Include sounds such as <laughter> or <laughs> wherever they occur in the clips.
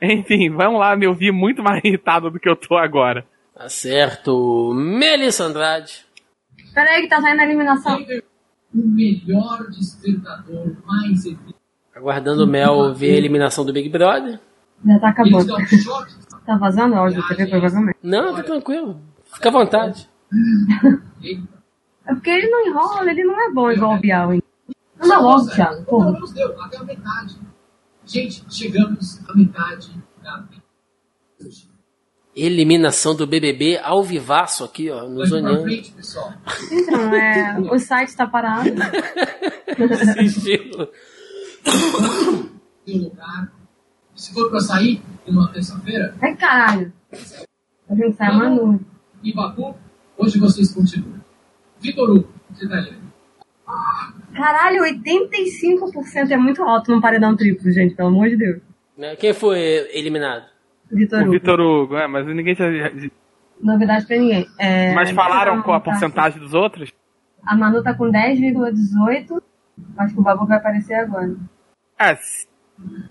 Enfim, vamos lá me ouvir muito mais <laughs> irritado do que eu tô agora. Tá certo. Melissa Andrade. Peraí que tá saindo a eliminação. O melhor despertador mais Aguardando o Mel ver a eliminação do Big Brother. Já tá acabando. Tá vazando o áudio da TV, provavelmente. Não, tá tranquilo. Fica à vontade. É porque ele não enrola, ele não é bom igual o Bial, hein? Anda logo, Thiago, porra. Não nos deu, até a metade. Gente, chegamos à metade da Eliminação do BBB ao vivaço aqui, ó, no Vamos pra zoneando. frente, pessoal. Então, é, o site tá parado. Seu lugar. Se for pra sair numa terça-feira, Ai, caralho. A gente sai Manu. e Baku, hoje vocês continuam. Vitor Hugo, você tá ali. Caralho, 85% é muito alto num paredão triplo, gente, pelo amor de Deus. Né, Quem foi eliminado? Vitor Hugo. Vitor Hugo, é, mas ninguém tinha. Novidade pra ninguém. É, Mas falaram qual a tá- porcentagem dos outros? A Manu tá com 10,18. Acho que o Babu vai aparecer agora. É,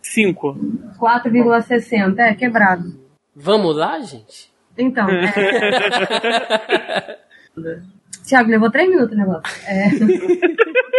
5. 4,60. É, quebrado. Vamos lá, gente? Então, <laughs> é... Tiago, levou 3 minutos o negócio. É... <laughs>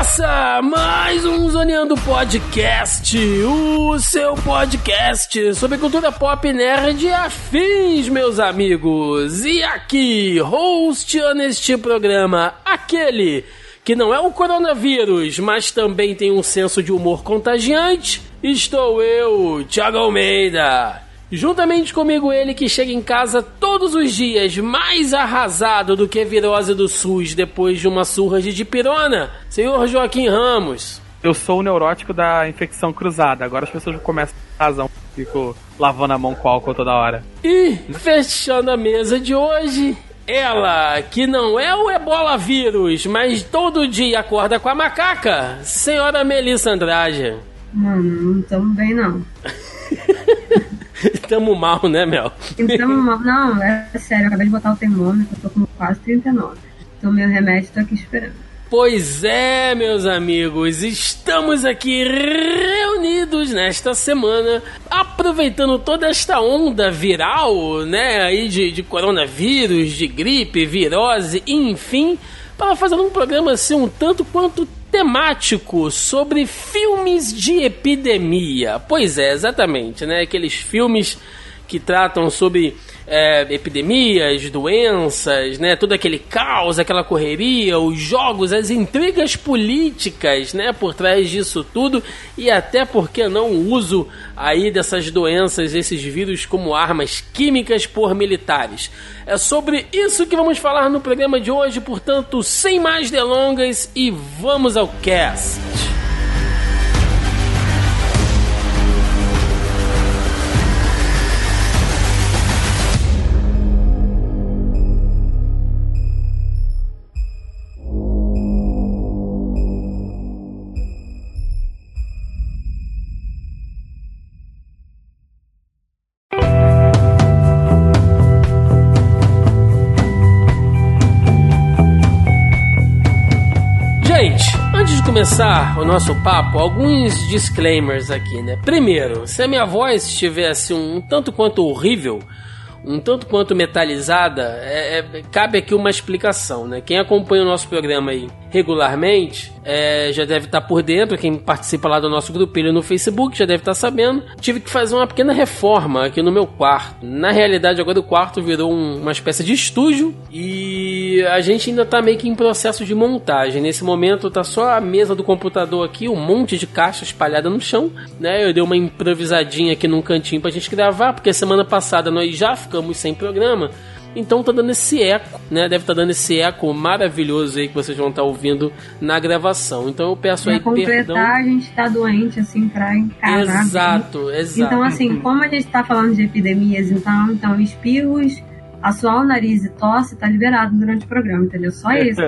Começa mais um Zoneando Podcast, o seu podcast sobre cultura pop nerd e afins, meus amigos. E aqui, hosteando este programa, aquele que não é o coronavírus, mas também tem um senso de humor contagiante, estou eu, Thiago Almeida. Juntamente comigo ele que chega em casa todos os dias mais arrasado do que virose do SUS depois de uma surra de dipirona, senhor Joaquim Ramos. Eu sou o neurótico da infecção cruzada. Agora as pessoas começam a ter razão. Fico lavando a mão com álcool toda hora. E fechando a mesa de hoje, ela que não é o ebola vírus, mas todo dia acorda com a macaca, senhora Melissa Andrade. Mano, não tamo bem, não. <laughs> <laughs> Tamo mal, né, Mel? Então, não, é sério, eu acabei de botar o termômetro, eu tô com quase 39. Tomei o remédio, tô aqui esperando. Pois é, meus amigos, estamos aqui reunidos nesta semana, aproveitando toda esta onda viral, né, aí de, de coronavírus, de gripe, virose, enfim, para fazer um programa assim um tanto quanto temático sobre filmes de epidemia. Pois é, exatamente, né, aqueles filmes que tratam sobre é, epidemias, doenças, né, todo aquele caos, aquela correria, os jogos, as intrigas políticas, né, por trás disso tudo e até porque não o uso aí dessas doenças, esses vírus como armas químicas por militares. É sobre isso que vamos falar no programa de hoje, portanto, sem mais delongas e vamos ao cast. Começar o nosso papo, alguns disclaimers aqui, né? Primeiro, se a minha voz estivesse um tanto quanto horrível, um tanto quanto metalizada, é- é- cabe aqui uma explicação, né? Quem acompanha o nosso programa aí regularmente é, já deve estar por dentro, quem participa lá do nosso grupelho no Facebook já deve estar sabendo. Tive que fazer uma pequena reforma aqui no meu quarto. Na realidade, agora o quarto virou um- uma espécie de estúdio e a gente ainda tá meio que em processo de montagem. Nesse momento tá só a mesa do computador aqui, um monte de caixa espalhada no chão, né? Eu dei uma improvisadinha aqui num cantinho pra gente gravar, porque semana passada nós já ficamos sem programa. Então tá dando esse eco, né? Deve estar tá dando esse eco maravilhoso aí que vocês vão estar tá ouvindo na gravação. Então eu peço pra aí completar, perdão. a gente tá doente, assim, pra encarar. Exato, exato. Então, assim, como a gente tá falando de epidemias, então, então espirros, assoar o nariz e tosse tá liberado durante o programa, entendeu? Só <laughs> isso.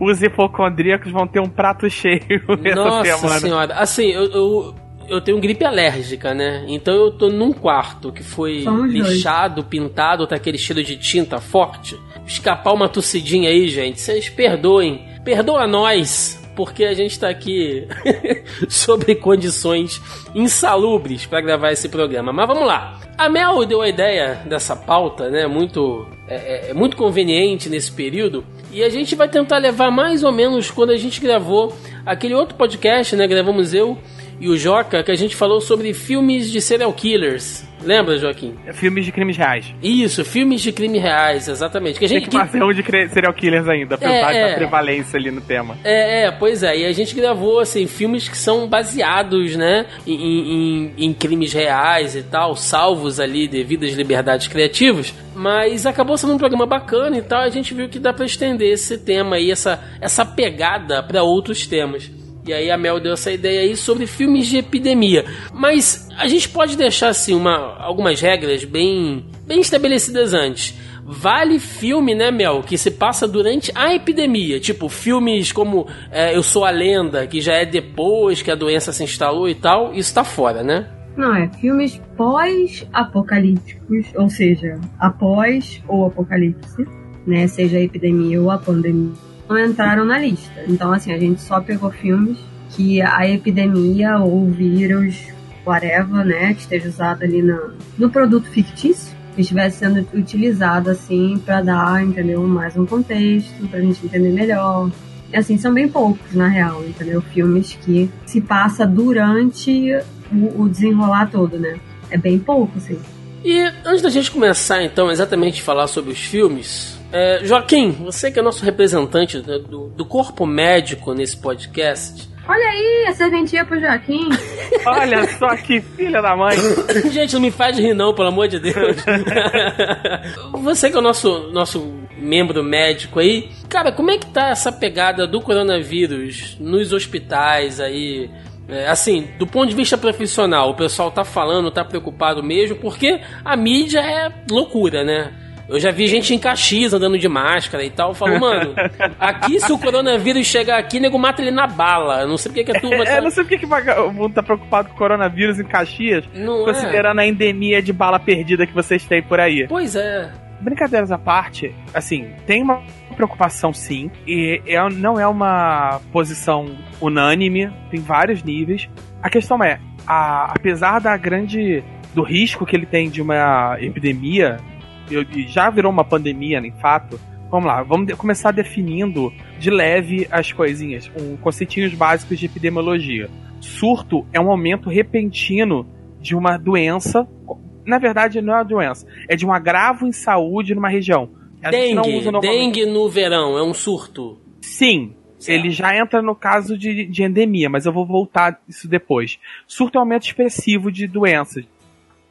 Os hipocondríacos vão ter um prato cheio <laughs> essa Nossa semana. senhora, assim, eu, eu, eu tenho gripe alérgica, né? Então eu tô num quarto que foi Somos dois. lixado, pintado, tá aquele cheiro de tinta forte. Escapar uma tossidinha aí, gente, vocês perdoem. Perdoa nós, porque a gente tá aqui <laughs> sobre condições insalubres para gravar esse programa. Mas vamos lá. A Mel deu a ideia dessa pauta, né? Muito, é, é muito conveniente nesse período. E a gente vai tentar levar mais ou menos quando a gente gravou aquele outro podcast, né? Gravamos eu e o Joca, que a gente falou sobre filmes de serial killers. Lembra, Joaquim? Filmes de crimes reais. Isso, filmes de crimes reais, exatamente. Que a Tem gente, que fazer um de serial killers ainda, pra É, dar é. prevalência ali no tema. É, é, pois é. E a gente gravou, assim, filmes que são baseados, né, em, em- em crimes reais e tal, salvos ali devido às liberdades criativas. Mas acabou sendo um programa bacana e tal. A gente viu que dá pra estender esse tema aí, essa, essa pegada pra outros temas. E aí a Mel deu essa ideia aí sobre filmes de epidemia. Mas a gente pode deixar assim uma, algumas regras bem, bem estabelecidas antes. Vale filme, né, Mel, que se passa durante a epidemia. Tipo, filmes como é, Eu Sou a Lenda, que já é depois que a doença se instalou e tal. Isso tá fora, né? Não, é filmes pós-apocalípticos, ou seja, após o apocalipse, né? Seja a epidemia ou a pandemia, não entraram na lista. Então, assim, a gente só pegou filmes que a epidemia ou vírus, whatever, né, que esteja usado ali na, no produto fictício, que estivesse sendo utilizado, assim, para dar, entendeu, mais um contexto, pra gente entender melhor. E, assim, são bem poucos, na real, entendeu? Filmes que se passa durante o, o desenrolar todo, né? É bem pouco, assim. E antes da gente começar, então, exatamente falar sobre os filmes, é, Joaquim, você que é nosso representante né, do, do corpo médico nesse podcast, Olha aí, a serventia pro Joaquim. <laughs> Olha só que filha da mãe. <laughs> Gente, não me faz rir não, pelo amor de Deus. <laughs> Você que é o nosso, nosso membro médico aí, cara, como é que tá essa pegada do coronavírus nos hospitais aí? É, assim, do ponto de vista profissional, o pessoal tá falando, tá preocupado mesmo, porque a mídia é loucura, né? Eu já vi gente em Caxias andando de máscara e tal. Falou, mano, <laughs> aqui se o coronavírus chegar aqui, nego mata ele na bala. Eu não sei porque que a turma É, tá. não sei por que o mundo tá preocupado com o coronavírus em Caxias, Não é. considerando a endemia de bala perdida que vocês têm por aí. Pois é. Brincadeiras à parte, assim, tem uma preocupação sim, e é- não é uma posição unânime, tem vários níveis. A questão é, a- apesar da grande do risco que ele tem de uma epidemia, já virou uma pandemia, em fato. Vamos lá, vamos começar definindo de leve as coisinhas, um conceitinhos básicos de epidemiologia. Surto é um aumento repentino de uma doença. Na verdade, não é uma doença, é de um agravo em saúde numa região. A Dengue, dengue no verão, é um surto. Sim, ele já entra no caso de, de endemia, mas eu vou voltar isso depois. Surto é um aumento expressivo de doenças,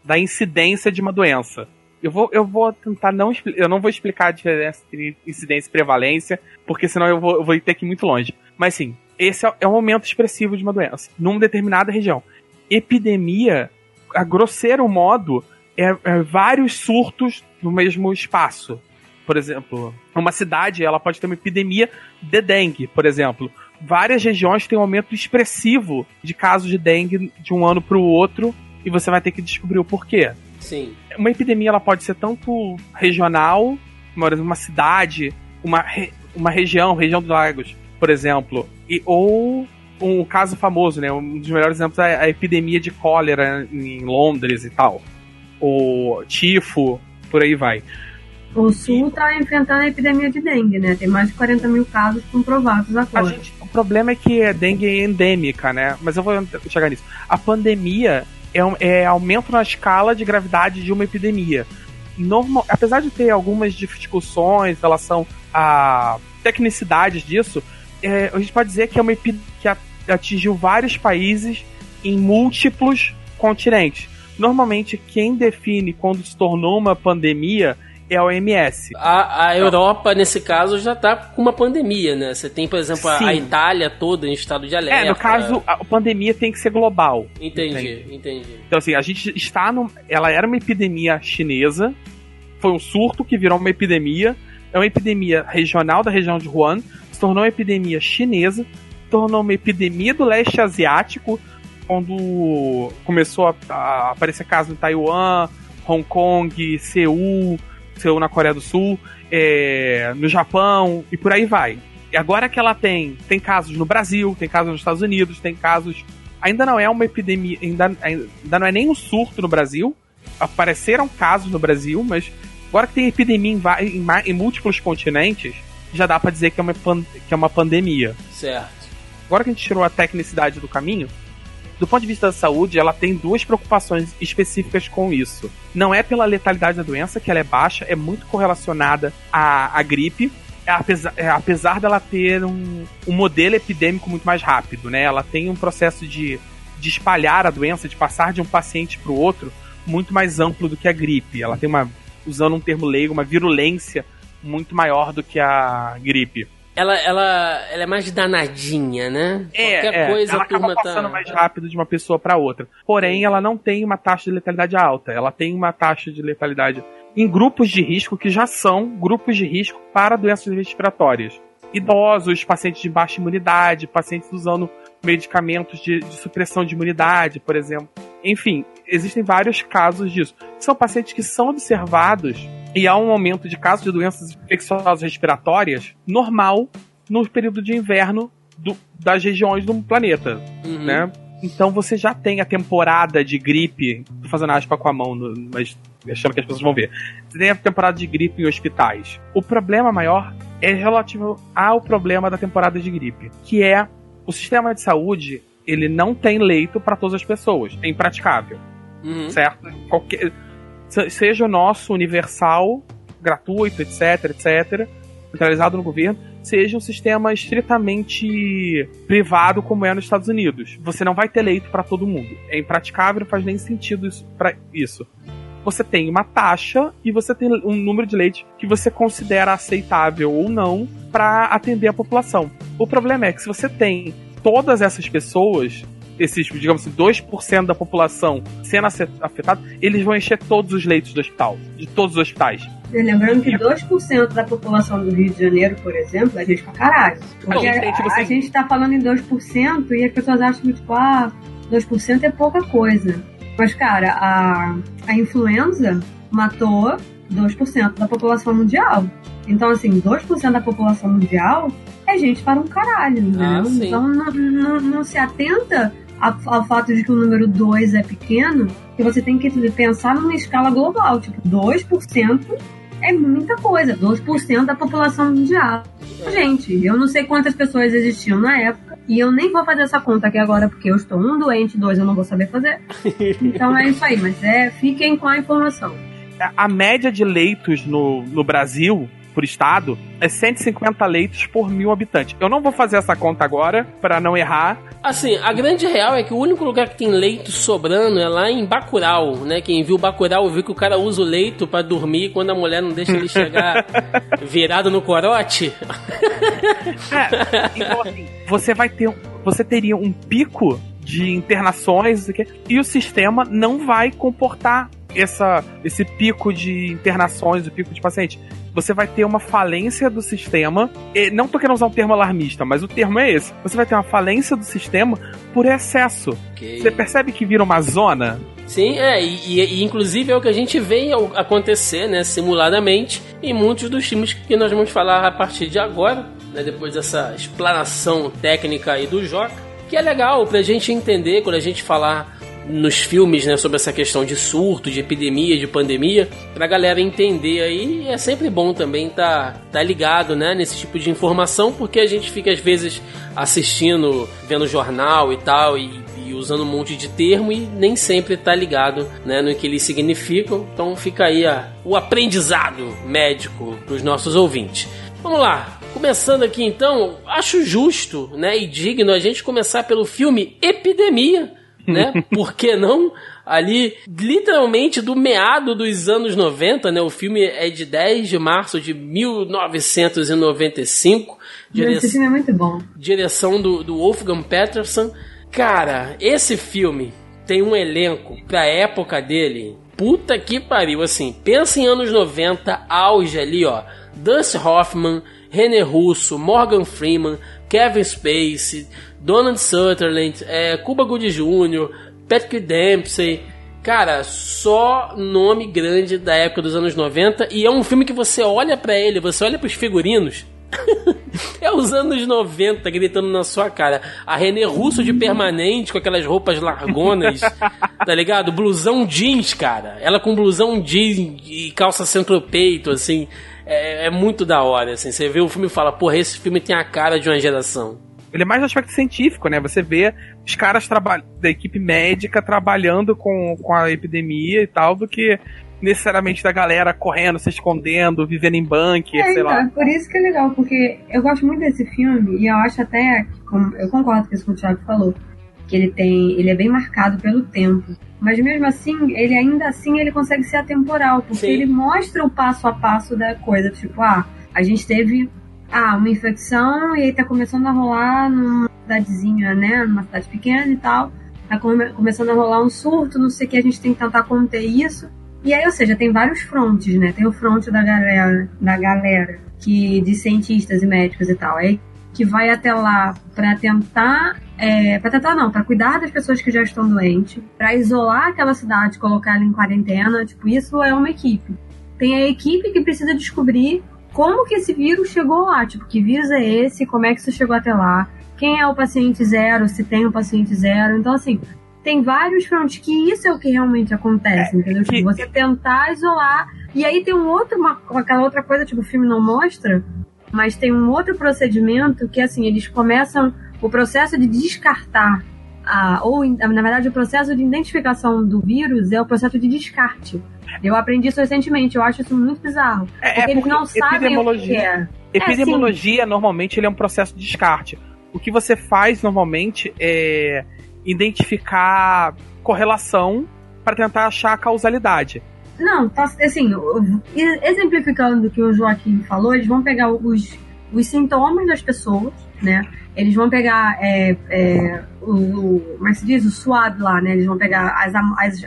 da incidência de uma doença. Eu vou, eu vou tentar não eu não vou explicar a diferença entre incidência e prevalência, porque senão eu vou, eu vou ter que ir muito longe. Mas sim, esse é, é um aumento expressivo de uma doença, numa determinada região. Epidemia, a grosseiro modo, é, é vários surtos no mesmo espaço. Por exemplo, uma cidade ela pode ter uma epidemia de dengue, por exemplo. Várias regiões têm um aumento expressivo de casos de dengue de um ano para o outro e você vai ter que descobrir o porquê. Sim. Uma epidemia ela pode ser tanto regional, uma cidade, uma, re- uma região, região dos lagos, por exemplo, e, ou um caso famoso, né? Um dos melhores exemplos é a epidemia de cólera em Londres e tal. O tifo, por aí vai. O Sul tá enfrentando a epidemia de dengue, né? Tem mais de 40 mil casos comprovados agora. gente- o problema é que a dengue é endêmica, né? Mas eu vou chegar nisso. A pandemia é, é aumento na escala de gravidade de uma epidemia. Normal, apesar de ter algumas discussões em relação a tecnicidades disso, é, a gente pode dizer que é uma epidemia que atingiu vários países em múltiplos continentes. Normalmente, quem define quando se tornou uma pandemia é a OMS. A, a Europa, nesse caso, já tá com uma pandemia, né? Você tem, por exemplo, a, a Itália toda em estado de alerta. É, no caso, a pandemia tem que ser global. Entendi, entendi. Então, assim, a gente está no. Ela era uma epidemia chinesa, foi um surto que virou uma epidemia. É uma epidemia regional da região de Wuhan, se tornou uma epidemia chinesa, se tornou uma epidemia do leste asiático, quando começou a, a aparecer casos em Taiwan, Hong Kong, Seul, Seul na Coreia do Sul, é, no Japão e por aí vai. E agora que ela tem, tem casos no Brasil, tem casos nos Estados Unidos, tem casos. Ainda não é uma epidemia, ainda, ainda não é nem um surto no Brasil. Apareceram casos no Brasil, mas agora que tem epidemia em, em em múltiplos continentes, já dá pra dizer que é, uma, que é uma pandemia. Certo. Agora que a gente tirou a tecnicidade do caminho, do ponto de vista da saúde, ela tem duas preocupações específicas com isso. Não é pela letalidade da doença, que ela é baixa, é muito correlacionada à, à gripe, apesar, é, apesar dela ter um, um modelo epidêmico muito mais rápido, né? Ela tem um processo de, de espalhar a doença, de passar de um paciente para o outro, muito mais amplo do que a gripe. Ela tem uma, usando um termo leigo, uma virulência muito maior do que a gripe. Ela, ela, ela é mais danadinha, né? Qualquer é, coisa ela acaba passando tá. mais rápido de uma pessoa para outra. Porém, ela não tem uma taxa de letalidade alta. Ela tem uma taxa de letalidade em grupos de risco que já são grupos de risco para doenças respiratórias. Idosos, pacientes de baixa imunidade, pacientes usando medicamentos de, de supressão de imunidade, por exemplo. Enfim, existem vários casos disso. São pacientes que são observados e há um aumento de casos de doenças infecciosas respiratórias normal no período de inverno do- das regiões do planeta, Uhum. né? Então você já tem a temporada de gripe. Tô fazendo aspa com a mão, mas achando que as pessoas vão ver. Você tem a temporada de gripe em hospitais. O problema maior é relativo ao problema da temporada de gripe, que é o sistema de saúde, ele não tem leito para todas as pessoas. É impraticável Uhum. certo? Qualquer, seja o nosso universal, gratuito, etc, etc, centralizado no governo, seja um sistema estritamente privado como é nos Estados Unidos. Você não vai ter leito para todo mundo. É impraticável, não faz nem sentido isso para isso. Você tem uma taxa e você tem um número de leitos que você considera aceitável ou não para atender a população. O problema é que se você tem todas essas pessoas esses, digamos assim, 2% da população sendo afetada, eles vão encher todos os leitos do hospital, de todos os hospitais. Lembrando que 2% da população do Rio de Janeiro, por exemplo, é gente pra caralho. Porque Não, tem, tipo a, a assim- gente tá falando em 2% e as pessoas acham que, tipo, ah, 2% é pouca coisa. Mas, cara, a, a influenza matou 2% da população mundial. Então, assim, 2% da população mundial é gente para um caralho, entendeu? Ah, então, não, não, não se atenta a- ao fato de que o número 2 é pequeno, que você tem que pensar numa escala global. Tipo, 2% é muita coisa. 2% da população mundial. Gente, eu não sei quantas pessoas existiam na época. E eu nem vou fazer essa conta aqui agora, porque eu estou um doente, dois eu não vou saber fazer. Então é isso aí, mas é, fiquem com a informação. A- A média de leitos no, no Brasil, por estado, é 150 leitos por mil habitantes. Eu não vou fazer essa conta agora, para não errar. Assim, a grande real é que o único lugar que tem leito sobrando é lá em Bacurau, né? Quem viu Bacurau viu que o cara usa o leito pra dormir quando a mulher não deixa ele chegar <laughs> virado no corote. É, então assim, você vai ter. Você teria um pico de internações e o sistema não vai comportar essa, esse pico de internações, o pico de paciente. Você vai ter uma falência do sistema. e não tô querendo usar um termo alarmista, mas o termo é esse. Você vai ter uma falência do sistema por excesso. Você percebe que vira uma zona? Sim, é, e, e- inclusive é o que a gente vê acontecer, né, simuladamente, em muitos dos filmes que nós vamos falar a partir de agora, né, depois dessa explanação técnica aí do Joca, que é legal pra gente entender quando a gente falar nos filmes, né, sobre essa questão de surto, de epidemia, de pandemia, pra galera entender aí, é sempre bom também tá, tá ligado, né, nesse tipo de informação, porque a gente fica às vezes assistindo, vendo jornal e tal, e e usando um monte de termo e nem sempre tá ligado né, no que eles significam. Então fica aí a- o aprendizado médico para os nossos ouvintes. Vamos lá, começando aqui então, acho justo né, e digno a gente começar pelo filme Epidemia, né? <laughs> Por que não? ali literalmente do meado dos anos 90, né? O filme é de 10 de março de 1995. Dire... Esse filme é muito bom. Direção do, do Wolfgang Peterson. Cara, esse filme tem um elenco pra época dele. Puta que pariu, assim. Pensa em anos 90, auge ali, ó. Dustin Hoffman, René Russo, Morgan Freeman, Kevin Spacey, Donald Sutherland, é, Cuba Gooding Jr., Patrick Dempsey. Cara, só nome grande da época dos anos 90 e é um filme que você olha para ele, você olha para os figurinos. <laughs> é os anos 90 gritando na sua cara. A René Russo de permanente, com aquelas roupas largonas, <laughs> tá ligado? Blusão jeans, cara. Ela com blusão jeans e calça centro-peito, assim. É, é, muito da hora, assim. Você vê o filme e fala, porra, esse filme tem a cara de uma geração. Ele é mais no aspecto científico, né? Você vê os caras da equipe médica trabalhando com, com a epidemia e tal, do que necessariamente da galera correndo, se escondendo, vivendo em bunker, é, sei então, lá. Por isso que é legal, porque eu gosto muito desse filme e eu acho até, eu concordo com isso que o Thiago falou, que ele tem, ele é bem marcado pelo tempo. Mas mesmo assim, ele ainda assim ele consegue ser atemporal, porque Sim. ele mostra o passo a passo da coisa, tipo, ah, a gente teve ah, uma infecção e aí tá começando a rolar numa cidadezinha, né? Numa cidade pequena e tal. Tá come começando a rolar um surto, não sei o que, a gente tem que tentar conter isso. E aí, ou seja, tem vários frontes, né? Tem o fronte da galera, da galera que de cientistas e médicos e tal. Aí que vai até lá para tentar, é, para tentar não, para cuidar das pessoas que já estão doentes, para isolar aquela cidade, colocar ela em quarentena. Tipo, isso é uma equipe. Tem a equipe que precisa descobrir como que esse vírus chegou lá, tipo, que vírus é esse, como é que isso chegou até lá, quem é o paciente zero, se tem o paciente zero. Então, assim, tem vários frontes que isso é o que realmente acontece, é, entendeu? Tipo, você tentar isolar. E aí tem um outro, uma, aquela outra coisa, tipo, o filme não mostra, mas tem um outro procedimento que, assim, eles começam o processo de descartar, a, ou, na verdade, o processo de identificação do vírus é o processo de descarte. Eu aprendi isso recentemente, eu acho isso muito bizarro. É, porque, é porque eles não sabem o que é. Epidemiologia, é, normalmente, ele é um processo de descarte. O que você faz, normalmente, é identificar correlação para tentar achar a causalidade. Não, tá, assim, exemplificando o que o Joaquim falou, eles vão pegar os, os sintomas das pessoas, né? Eles vão pegar é, é, o, como é se diz? O suado lá, né? Eles vão pegar as, as,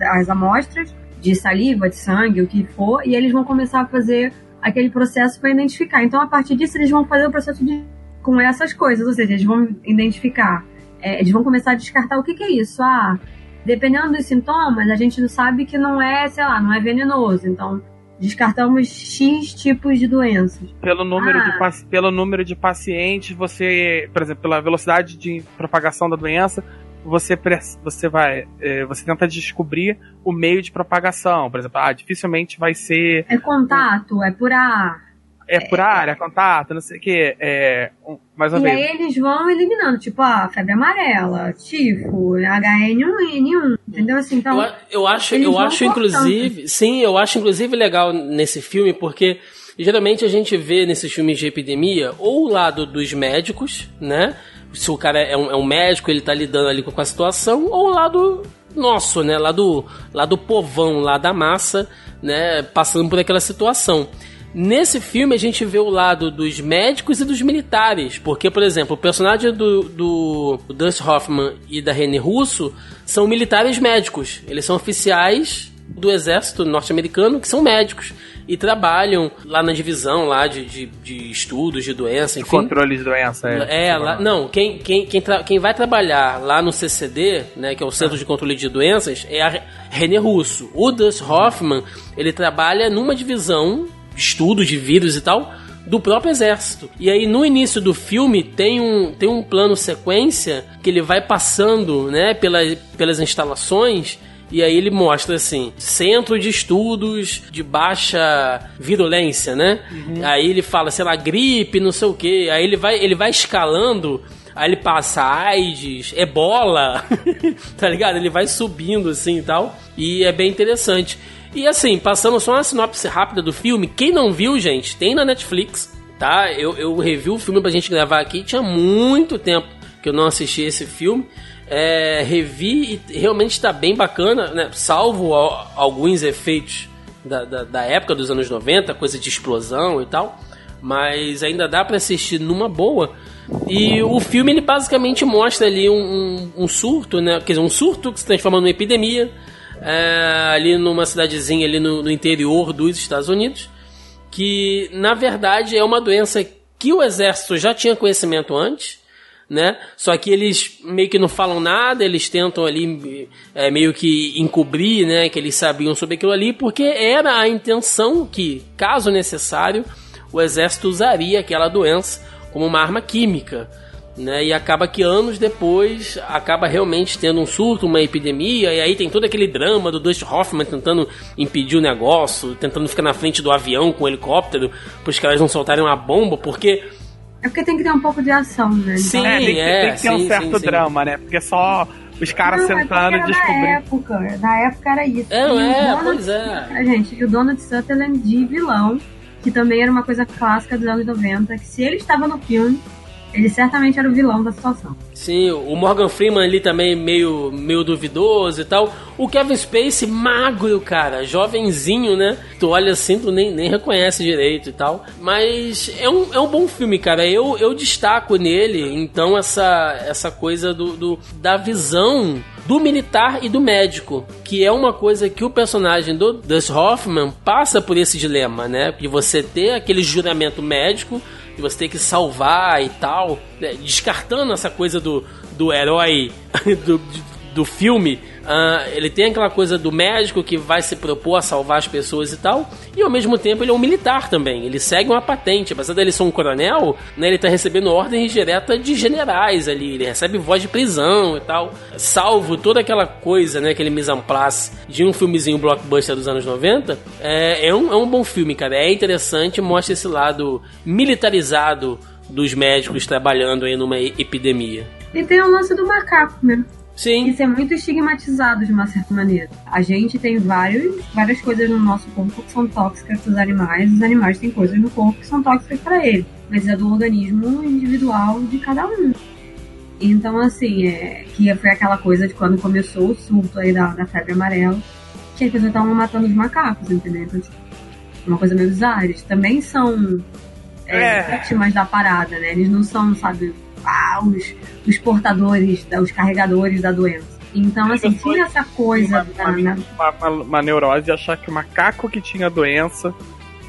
as amostras de saliva, de sangue, o que for, e eles vão começar a fazer aquele processo para identificar. Então, a partir disso, eles vão fazer o processo de com essas coisas, ou seja, eles vão identificar, é, eles vão começar a descartar o que, que é isso. Ah, dependendo dos sintomas, a gente sabe que não é, sei lá, não é venenoso. Então, descartamos X tipos de doenças. Pelo número, ah. de, pelo número de pacientes, você, por exemplo, pela velocidade de propagação da doença, você, você vai. É, você tenta descobrir o meio de propagação. Por exemplo, ah, dificilmente vai ser. É contato, é por ar. É por área, é contato, não sei o que. É, mais uma e vez. aí eles vão eliminando, tipo, a febre amarela, tifo, HN1N1, entendeu? Assim, então. Eu, eu acho, eu acho inclusive. Sim, eu acho inclusive legal nesse filme, porque geralmente a gente vê nesses filmes de epidemia ou o lado dos médicos, né? se o cara é um, é um médico, ele tá lidando ali com a situação, ou lá do nosso, né? Lá do, lá do povão, lá da massa, né? Passando por aquela situação. Nesse filme a gente vê o lado dos médicos e dos militares, porque, por exemplo, o personagem do, do Dustin Hoffman e da René Russo são militares médicos. Eles são oficiais do exército norte-americano que são médicos e trabalham lá na divisão lá de, de, de estudos de doença, enfim. Controle de doença, é. É, lá, não, quem, quem, quem, quem vai trabalhar lá no CCD, né, que é o Centro de Controle de Doenças, é a René Russo. O Dus Hoffman, ele trabalha numa divisão de estudos de vírus e tal, do próprio exército. E aí no início do filme tem um, tem um plano sequência que ele vai passando, né, pela, pelas instalações e aí ele mostra assim: centro de estudos de baixa virulência, né? Uhum. Aí ele fala, sei lá, gripe, não sei o que. Aí ele vai, ele vai escalando. Aí ele passa AIDS, ebola, <laughs> tá ligado? Ele vai subindo assim e tal. E é bem interessante. E assim, passando só uma sinopse rápida do filme. Quem não viu, gente, tem na Netflix, tá? Eu, eu revi o filme pra gente gravar aqui. Tinha muito tempo que eu não assisti esse filme. É, revi e realmente está bem bacana, né? Salvo alguns efeitos da, da, da, época dos anos 90, coisa de explosão e tal. Mas ainda dá para assistir numa boa. E o filme ele basicamente mostra ali um, um, um surto, né? Quer dizer, um surto que se transforma numa epidemia é, ali numa cidadezinha ali no, no interior dos Estados Unidos, que na verdade é uma doença que o exército já tinha conhecimento antes, né? Só que eles meio que não falam nada, eles tentam ali é, meio que encobrir, né? Que eles sabiam sobre aquilo ali, porque era a intenção que, caso necessário, o exército usaria aquela doença como uma arma química né? E acaba que anos depois acaba realmente tendo um surto, uma epidemia, e aí tem todo aquele drama do Dustin Hoffman tentando impedir o negócio, tentando ficar na frente do avião com o helicóptero, para os caras não soltarem uma bomba, porque é porque tem que ter um pouco de ação, né? Sim, então, é, tem, que, é, tem que ter sim, um certo sim, drama, sim. né? Porque só os caras é sentando e descobrindo. Na época, na época era isso. É, é, Donald, pois é. Gente, o Donald Sutherland de vilão, que também era uma coisa clássica dos anos 90, que se ele estava no filme, ele certamente era o vilão da situação. Sim, o Morgan Freeman ali também meio, meio duvidoso e tal. O Kevin Spacey, magro, cara, jovenzinho, né? Tu olha assim, tu nem, nem reconhece direito e tal. Mas é um, é um bom filme, cara. Eu, eu destaco nele, então, essa, essa coisa do, do da visão do militar e do médico, que é uma coisa que o personagem do Dustin Hoffman passa por esse dilema, né? De você ter aquele juramento médico de você ter que salvar e tal, né? descartando essa coisa do, do herói <laughs> do, do filme, uh, ele tem aquela coisa do médico que vai se propor a salvar as pessoas e tal, e ao mesmo tempo ele é um militar também, ele segue uma patente, apesar dele ser um coronel, né, ele tá recebendo ordens diretas de generais ali, ele recebe voz de prisão e tal, salvo toda aquela coisa, né, aquele mise en place de um filmezinho blockbuster dos anos 90, é, é, um, é um bom filme, cara, é interessante, mostra esse lado militarizado dos médicos trabalhando aí numa epidemia. E tem o lance do macaco, né? Sim. Isso é muito estigmatizado de uma certa maneira. A gente tem vários, várias coisas no nosso corpo que são tóxicas para os animais, os animais têm coisas no corpo que são tóxicas para eles. Mas é do organismo individual de cada um. Então, assim, é, que foi aquela coisa de quando começou o surto aí da, da febre amarela, que as pessoas estavam matando os macacos, entendeu? Então, tipo, uma coisa meio bizarra. Eles também são é, é. vítimas da parada, né? Eles não são, sabe, ah, os, os portadores, os carregadores da doença. Então, assim, tinha essa coisa. Uma, uma, uma, uma, neurose achar que o macaco que tinha doença.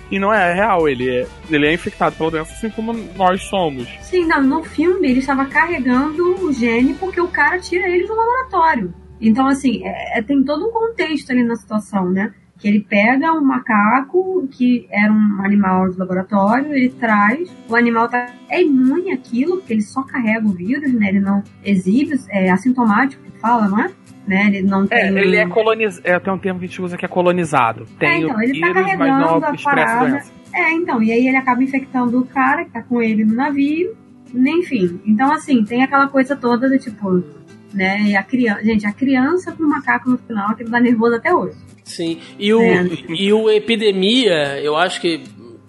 E não é, é real, ele é, ele é infectado pela doença assim como nós somos. Sim, não, no filme ele estava carregando o gene porque o cara tira ele do laboratório. Então, assim, é, é tem todo um contexto ali na situação, né? Que ele pega um macaco que era um animal de laboratório, ele traz, o animal tá, é imune àquilo, porque ele só carrega o vírus, né? Ele não exibe, é assintomático que fala, não é? Né? Ele não é, tem. É, ele é colonizado. É, tem um termo que a gente usa que é colonizado. Tem é, então, ele tá vírus, tá mas não expressa doença. É, então, e aí ele acaba infectando o cara que tá com ele no navio, enfim. Então, assim, tem aquela coisa toda do tipo, né? E a criança. Gente, a criança com o macaco no final, que dá nervoso até hoje. Sim. E o, é. e o Epidemia, eu acho que.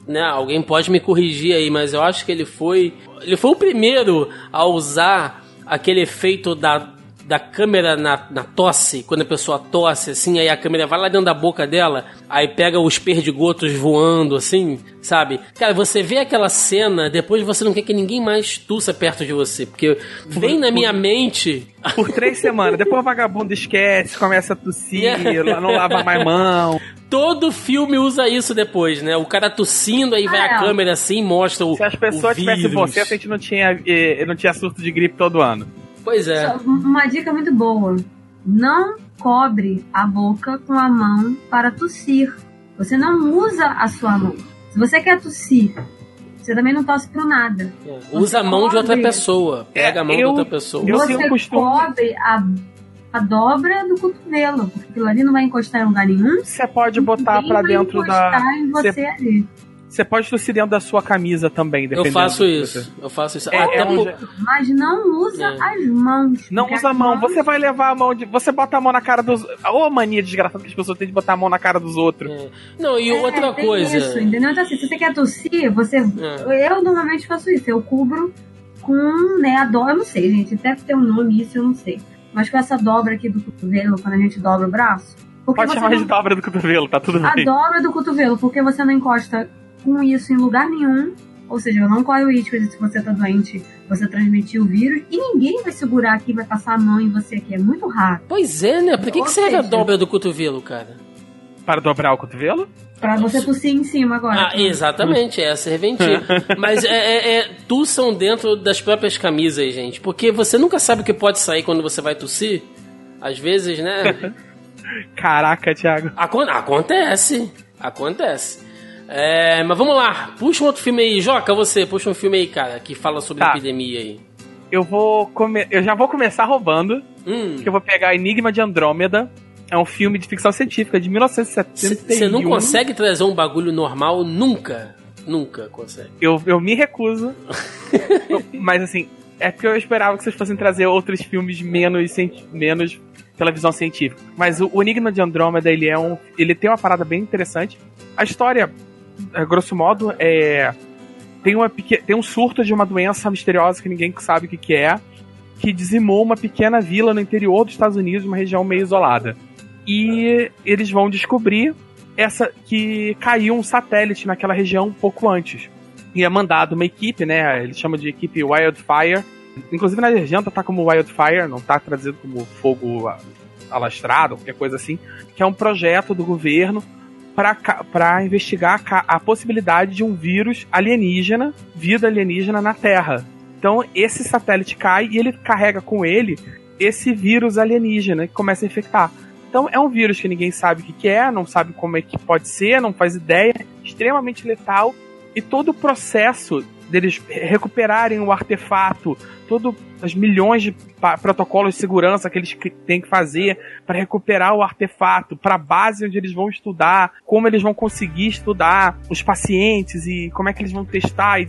Né, alguém pode me corrigir aí, mas eu acho que ele foi. Ele foi o primeiro a usar aquele efeito da da câmera na, na tosse, quando a pessoa tosse, assim, aí a câmera vai lá dentro da boca dela, aí pega os perdigotos voando, assim, sabe? Cara, você vê aquela cena, depois você não quer que ninguém mais tussa perto de você, porque vem na minha mente... Por três <laughs> semanas, depois o vagabundo esquece, começa a tossir, yeah. não lava mais mão. Todo filme usa isso depois, né? O cara tossindo, aí vai a é. câmera assim, mostra o Se as pessoas tivessem você, a gente não tinha, eh, não tinha surto de gripe todo ano. Pois é. Uma dica muito boa. Não cobre a boca com a mão para tossir. Você não usa a sua mão. Se você quer tossir, você também não tosse pro nada. É. Usa a mão cobre, de outra pessoa. Pega é, a mão eu, de outra pessoa. Você costume... cobre a, a dobra do cotovelo. Porque aquilo ali não vai encostar em lugar nenhum. Você pode botar para dentro da. Em você, você ali. Você pode tossir dentro da sua camisa também, dependendo. Eu faço isso. Eu faço isso. É, Até é um... Mas não usa é. as mãos. Não usa a mão. Mãos... Você vai levar a mão de. Você bota a mão na cara dos. Ô, oh, mania desgraçada que as pessoas têm de botar a mão na cara dos outros. É. Não, e é, outra coisa. Isso, entendeu? Então, assim, se você quer tossir, você. É. Eu normalmente faço isso. Eu cubro com, né, a dó. Eu não sei, gente. Deve ter um nome isso, eu não sei. mas com essa dobra aqui do cotovelo, quando a gente dobra o braço. Pode você chamar não- de dobra do cotovelo, tá tudo A bem. dobra do cotovelo, porque você não encosta com isso em lugar nenhum. Ou seja, não corre o risco de se você tá doente, você transmitir o vírus. E ninguém vai segurar aqui, vai passar a mão em você aqui. É muito raro. Pois é, né? Pra que, Ou que serve a seja- dobra do cotovelo, cara? Para dobrar o cotovelo? Pra você tossir em cima agora. Ah, exatamente, é a serventia. <laughs> Mas é, é, é, tussam dentro das próprias camisas, gente. Porque você nunca sabe o que pode sair quando você vai tossir. Às vezes, né? <laughs> Caraca, Thiago. Acon- acontece. Acontece. É, mas vamos lá. Puxa um outro filme aí. Joca, você, puxa um filme aí, cara, que fala sobre Tá. epidemia aí. Eu vou come... eu já vou começar roubando, Hum. que eu vou pegar Enigma de Andrômeda. É um filme de ficção científica de 1971. Você não consegue trazer um bagulho normal nunca. Nunca consegue. Eu, eu me recuso. <laughs> mas assim, é porque eu esperava que vocês fossem trazer outros filmes menos, menos televisão científica. Mas o, o Enigma de Andrômeda, ele é um. Ele tem uma parada bem interessante. A história, grosso modo, é. Tem, uma, tem um surto de uma doença misteriosa que ninguém sabe o que, que é, que dizimou uma pequena vila no interior dos Estados Unidos, uma região meio isolada. E eles vão descobrir essa que caiu um satélite naquela região um pouco antes. E é mandado uma equipe, né? Eles chamam de equipe Wildfire. Inclusive na legenda tá como Wildfire, não tá traduzido como fogo alastrado, qualquer coisa assim. Que é um projeto do governo para investigar a a possibilidade de um vírus alienígena, vida alienígena na Terra. Então esse satélite cai e ele carrega com ele esse vírus alienígena que começa a infectar. Então é um vírus que ninguém sabe o que é, não sabe como é que pode ser, não faz ideia, extremamente letal e todo o processo deles recuperarem o artefato, todos os milhões de protocolos de segurança que eles têm que fazer para recuperar o artefato, para a base onde eles vão estudar, como eles vão conseguir estudar os pacientes e como é que eles vão testar. E.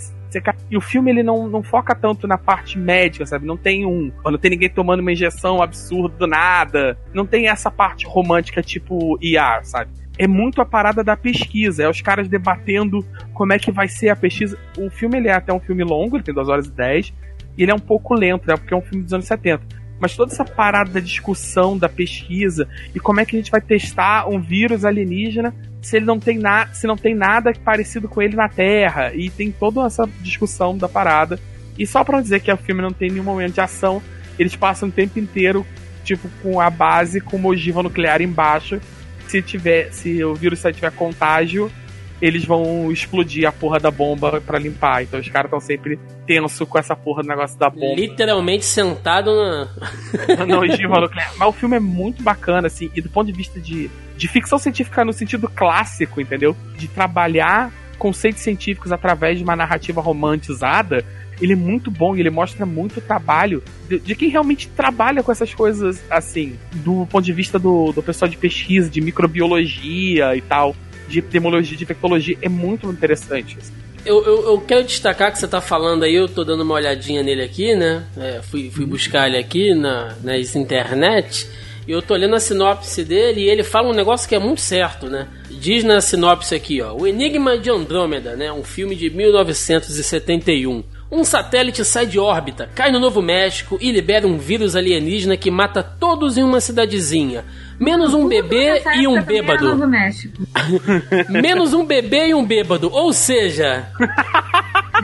E o filme ele não, não foca tanto na parte médica, sabe? Não tem um. Não tem ninguém tomando uma injeção absurda do nada. Não tem essa parte romântica tipo ER, sabe? É muito a parada da pesquisa, é os caras debatendo como é que vai ser a pesquisa. O filme ele é até um filme longo, ele tem 2 horas e 10, e ele é um pouco lento, né? Porque é um filme dos anos 70. Mas toda essa parada da discussão, da pesquisa, e como é que a gente vai testar um vírus alienígena se ele não tem, na, se não tem nada parecido com ele na Terra. E tem toda essa discussão da parada. E só não dizer que o filme não tem nenhum momento de ação, eles passam o tempo inteiro, tipo, com a base com uma ogiva nuclear embaixo. Se tiver, se o vírus tiver contágio, eles vão explodir a porra da bomba pra limpar. Então os caras estão sempre tenso com essa porra do negócio da bomba Literalmente sentado na. <laughs> na ogiva nuclear. Mas o filme é muito bacana, assim, e do ponto de vista de, de ficção científica no sentido clássico, entendeu? De trabalhar conceitos científicos através de uma narrativa romantizada, ele é muito bom e ele mostra muito trabalho de, de quem realmente trabalha com essas coisas, assim, do ponto de vista do, do pessoal de pesquisa, de microbiologia e tal, de epidemiologia, de infectologia. É muito interessante. assim. Eu, eu, eu quero destacar que você tá falando aí, eu tô dando uma olhadinha nele aqui, né? É, fui, fui buscar ele aqui na, nas internet. E eu tô lendo a sinopse dele e ele fala um negócio que é muito certo, né? Diz na sinopse aqui, ó. O Enigma de Andrômeda, né? Um filme de 1971. Um satélite sai de órbita, cai no Novo México e libera um vírus alienígena que mata todos em uma cidadezinha. Menos um bebê e um bêbado. Novo México. <laughs> Menos um bebê e um bêbado. Ou seja,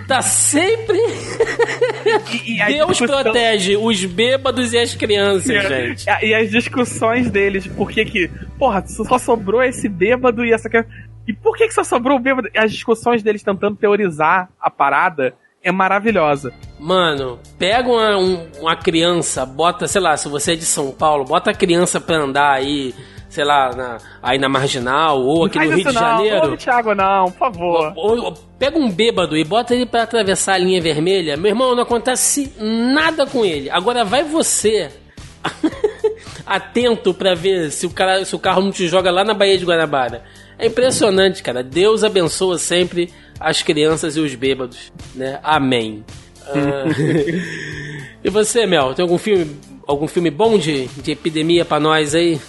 tá sempre. Deus discussão- protege os bêbados e as crianças, gente. E, e as discussões deles, por que que. Porra, só sobrou esse bêbado e essa. criança. E por que que só sobrou o bêbado? As discussões deles tentando teorizar a parada é maravilhosa. Mano, pega uma, um- uma criança, bota, sei lá, se você é de São Paulo, bota a criança pra andar aí, sei lá, na- aí na Marginal ou aqui Não no Rio de não, Janeiro. Ô, Thiago, não, por favor. Ou- ou pega um bêbado e bota ele pra atravessar a linha vermelha. Meu irmão, não acontece nada com ele. Agora vai você <laughs> atento pra ver se o, cara, se o carro não te joga lá na Baía de Guanabara. É impressionante, cara. Deus abençoa sempre as crianças e os bêbados, né? Amém. <laughs> Ah, e você, Mel, tem algum filme, algum filme bom de, de epidemia pra nós aí?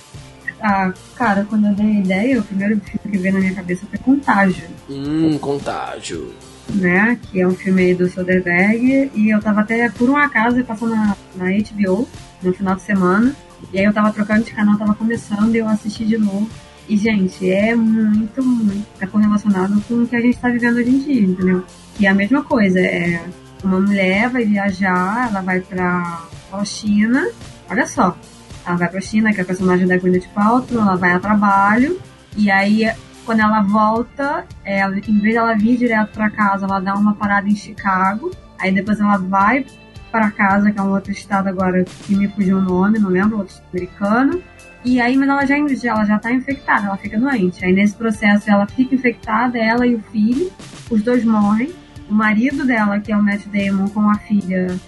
Ah, cara, quando eu dei a ideia, o primeiro filme que veio na minha cabeça foi Contágio, Hum, contágio. né? Que é um filme aí do Soderbergh. E eu tava até, por um acaso, passando na, na HBO. no final de semana. E aí eu tava trocando de canal, tava começando e eu assisti de novo. E, gente, é muito, muito tá correlacionado com o que a gente tá vivendo hoje em dia, entendeu? E a mesma coisa, é uma mulher vai viajar, ela vai pra, pra China, olha só, ela vai pra China, que é a personagem da Gwyneth Paltrow, ela vai a trabalho, e aí quando ela volta, ela, em vez dela vir direto pra casa, ela dá uma parada em Chicago, aí depois ela vai para casa, que é um outro estado agora que me fugiu o nome, não lembro, outro americano, e aí, mas ela já, ela já tá infectada, ela fica doente. Aí nesse processo ela fica infectada, ela e o filho, os dois morrem. O marido dela, que é o Matt Damon, com a filha,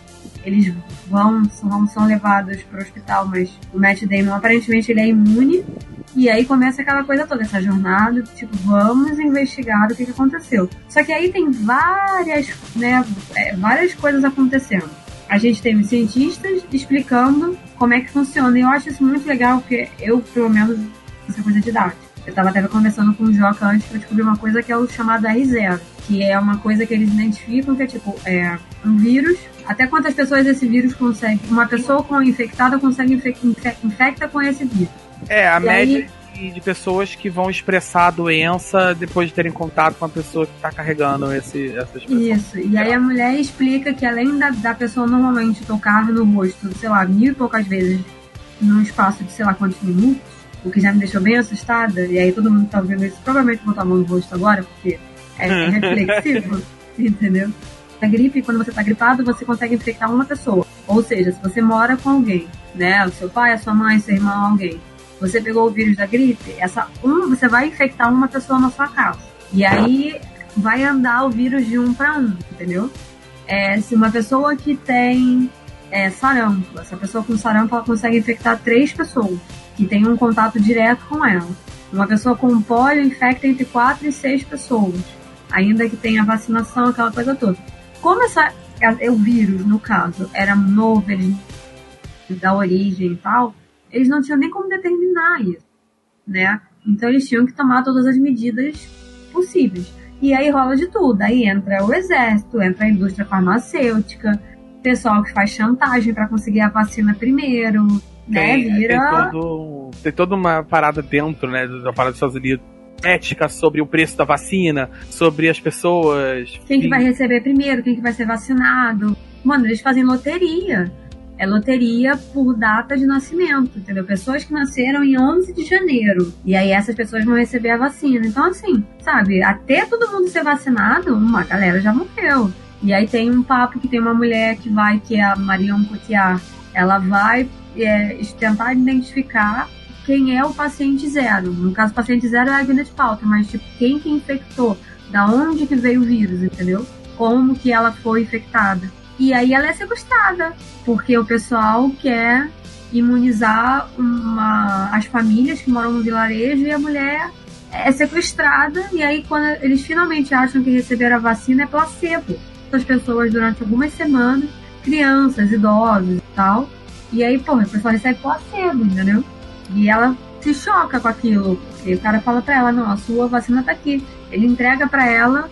eles vão, são, são levados para o hospital, mas o Matt Damon aparentemente ele é imune. E aí começa aquela coisa toda, essa jornada, tipo, vamos investigar o que, que aconteceu. Só que aí tem várias, né, é, várias coisas acontecendo. A gente tem os cientistas explicando como é que funciona. E eu acho isso muito legal, porque eu, pelo menos, essa coisa didática. Eu estava até conversando com o Joca antes para descobrir uma coisa que é o chamado R0, que é uma coisa que eles identificam que é tipo é um vírus. Até quantas pessoas esse vírus consegue? Uma pessoa com infectada consegue infecta, infecta com esse vírus. É, a e média aí, de pessoas que vão expressar a doença depois de terem contato com a pessoa que está carregando esse, essas pessoas. Isso, e aí a mulher explica que além da, da pessoa normalmente tocar no rosto, sei lá, mil e poucas vezes num espaço de sei lá quantos minutos, o que já me deixou bem assustada, e aí todo mundo que tá ouvindo isso provavelmente botar a mão no rosto agora, porque é, é <laughs> reflexivo, <laughs> entendeu? A gripe, quando você tá gripado, você consegue infectar uma pessoa. Ou seja, se você mora com alguém, né? O seu pai, a sua mãe, seu irmão, alguém. Você pegou o vírus da gripe, essa um, você vai infectar uma pessoa na sua casa. E aí vai andar o vírus de um para um, entendeu? É, se uma pessoa que tem é, sarampo, essa pessoa com sarampo ela consegue infectar três pessoas que tem um contato direto com ela. Uma pessoa com pólio infecta entre 4 e 6 pessoas, ainda que tenha vacinação, aquela coisa toda. Como essa, o vírus, no caso, era novo, eles da origem e tal, eles não tinham nem como determinar isso, né? Então eles tinham que tomar todas as medidas possíveis. E aí rola de tudo. Aí entra o exército, entra a indústria farmacêutica, pessoal que faz chantagem para conseguir a vacina primeiro, né? Tem, Vira... tem, todo, tem toda uma parada dentro, né, da parada dos Estados Unidos. Ética sobre o preço da vacina, sobre as pessoas. Quem que vai receber primeiro, quem que vai ser vacinado. Mano, eles fazem loteria. É loteria por data de nascimento, entendeu? Pessoas que nasceram em 11 de janeiro. E aí essas pessoas vão receber a vacina. Então, assim, sabe, até todo mundo ser vacinado, uma galera já morreu. E aí tem um papo que tem uma mulher que vai, que é a Marion Cotillard. Ela vai é, tentar identificar quem é o paciente zero. No caso, o paciente zero é a Gwyneth Paltrow, mas tipo, quem que infectou? Da onde que veio o vírus, entendeu? Como que ela foi infectada. E aí ela é sequestrada, porque o pessoal quer imunizar uma, as famílias que moram no vilarejo e a mulher é sequestrada e aí quando eles finalmente acham que receberam a vacina é placebo. As pessoas durante algumas semanas, crianças, idosos e tal, e aí, pô, a pessoa recebe placebo, entendeu? E ela se choca com aquilo. Porque o cara fala pra ela, não, a sua vacina tá aqui. Ele entrega pra ela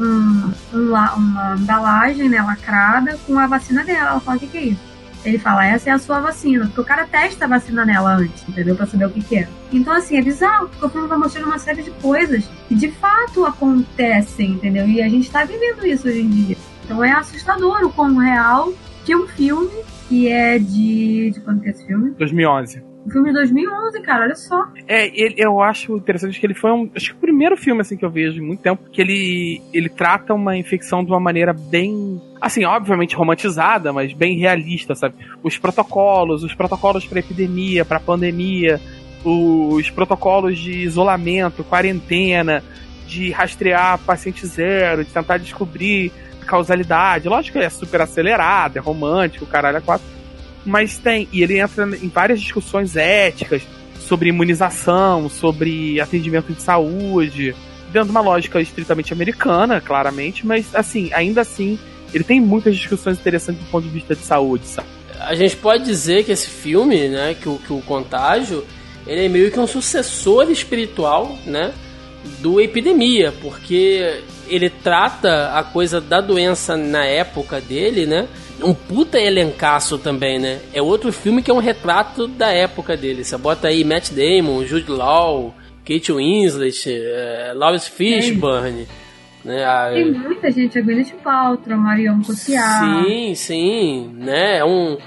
um, um, uma embalagem, né, lacrada, com a vacina dela. Ela fala, o que, que é isso? Ele fala, essa é a sua vacina. Porque o cara testa a vacina nela antes, entendeu? Pra saber o que, que é. Então, assim, é bizarro, porque o filme vai mostrando uma série de coisas que de fato acontecem, entendeu? E a gente tá vivendo isso hoje em dia. Então é assustador o quão real que um filme que é de. De quando que é esse filme? 2011. Um filme de 2011, cara, olha só. É, ele, eu acho interessante que ele foi um. Acho que o primeiro filme assim que eu vejo em muito tempo que ele, ele trata uma infecção de uma maneira bem. Assim, obviamente romantizada, mas bem realista, sabe? Os protocolos, os protocolos para epidemia, para pandemia, os protocolos de isolamento, quarentena, de rastrear paciente zero, de tentar descobrir causalidade. Lógico que é super acelerado, é romântico, caralho, é quatro. Mas tem, e ele entra em várias discussões éticas sobre imunização, sobre atendimento de saúde, dentro de uma lógica estritamente americana, claramente, mas assim, ainda assim, ele tem muitas discussões interessantes do ponto de vista de saúde? A gente pode dizer que esse filme, né, que o, que o Contágio, ele é meio que um sucessor espiritual, né, do Epidemia, porque ele trata a coisa da doença na época dele, né? Um puta elencaço também, né? É outro filme que é um retrato da época dele. Você bota aí Matt Damon, Jude Law, Kate Winslet, é, Lawrence Fishburne. Né, a... Tem muita gente, a Gwyneth Paltrow, Marion Cotillard. Sim, sim, né? É um,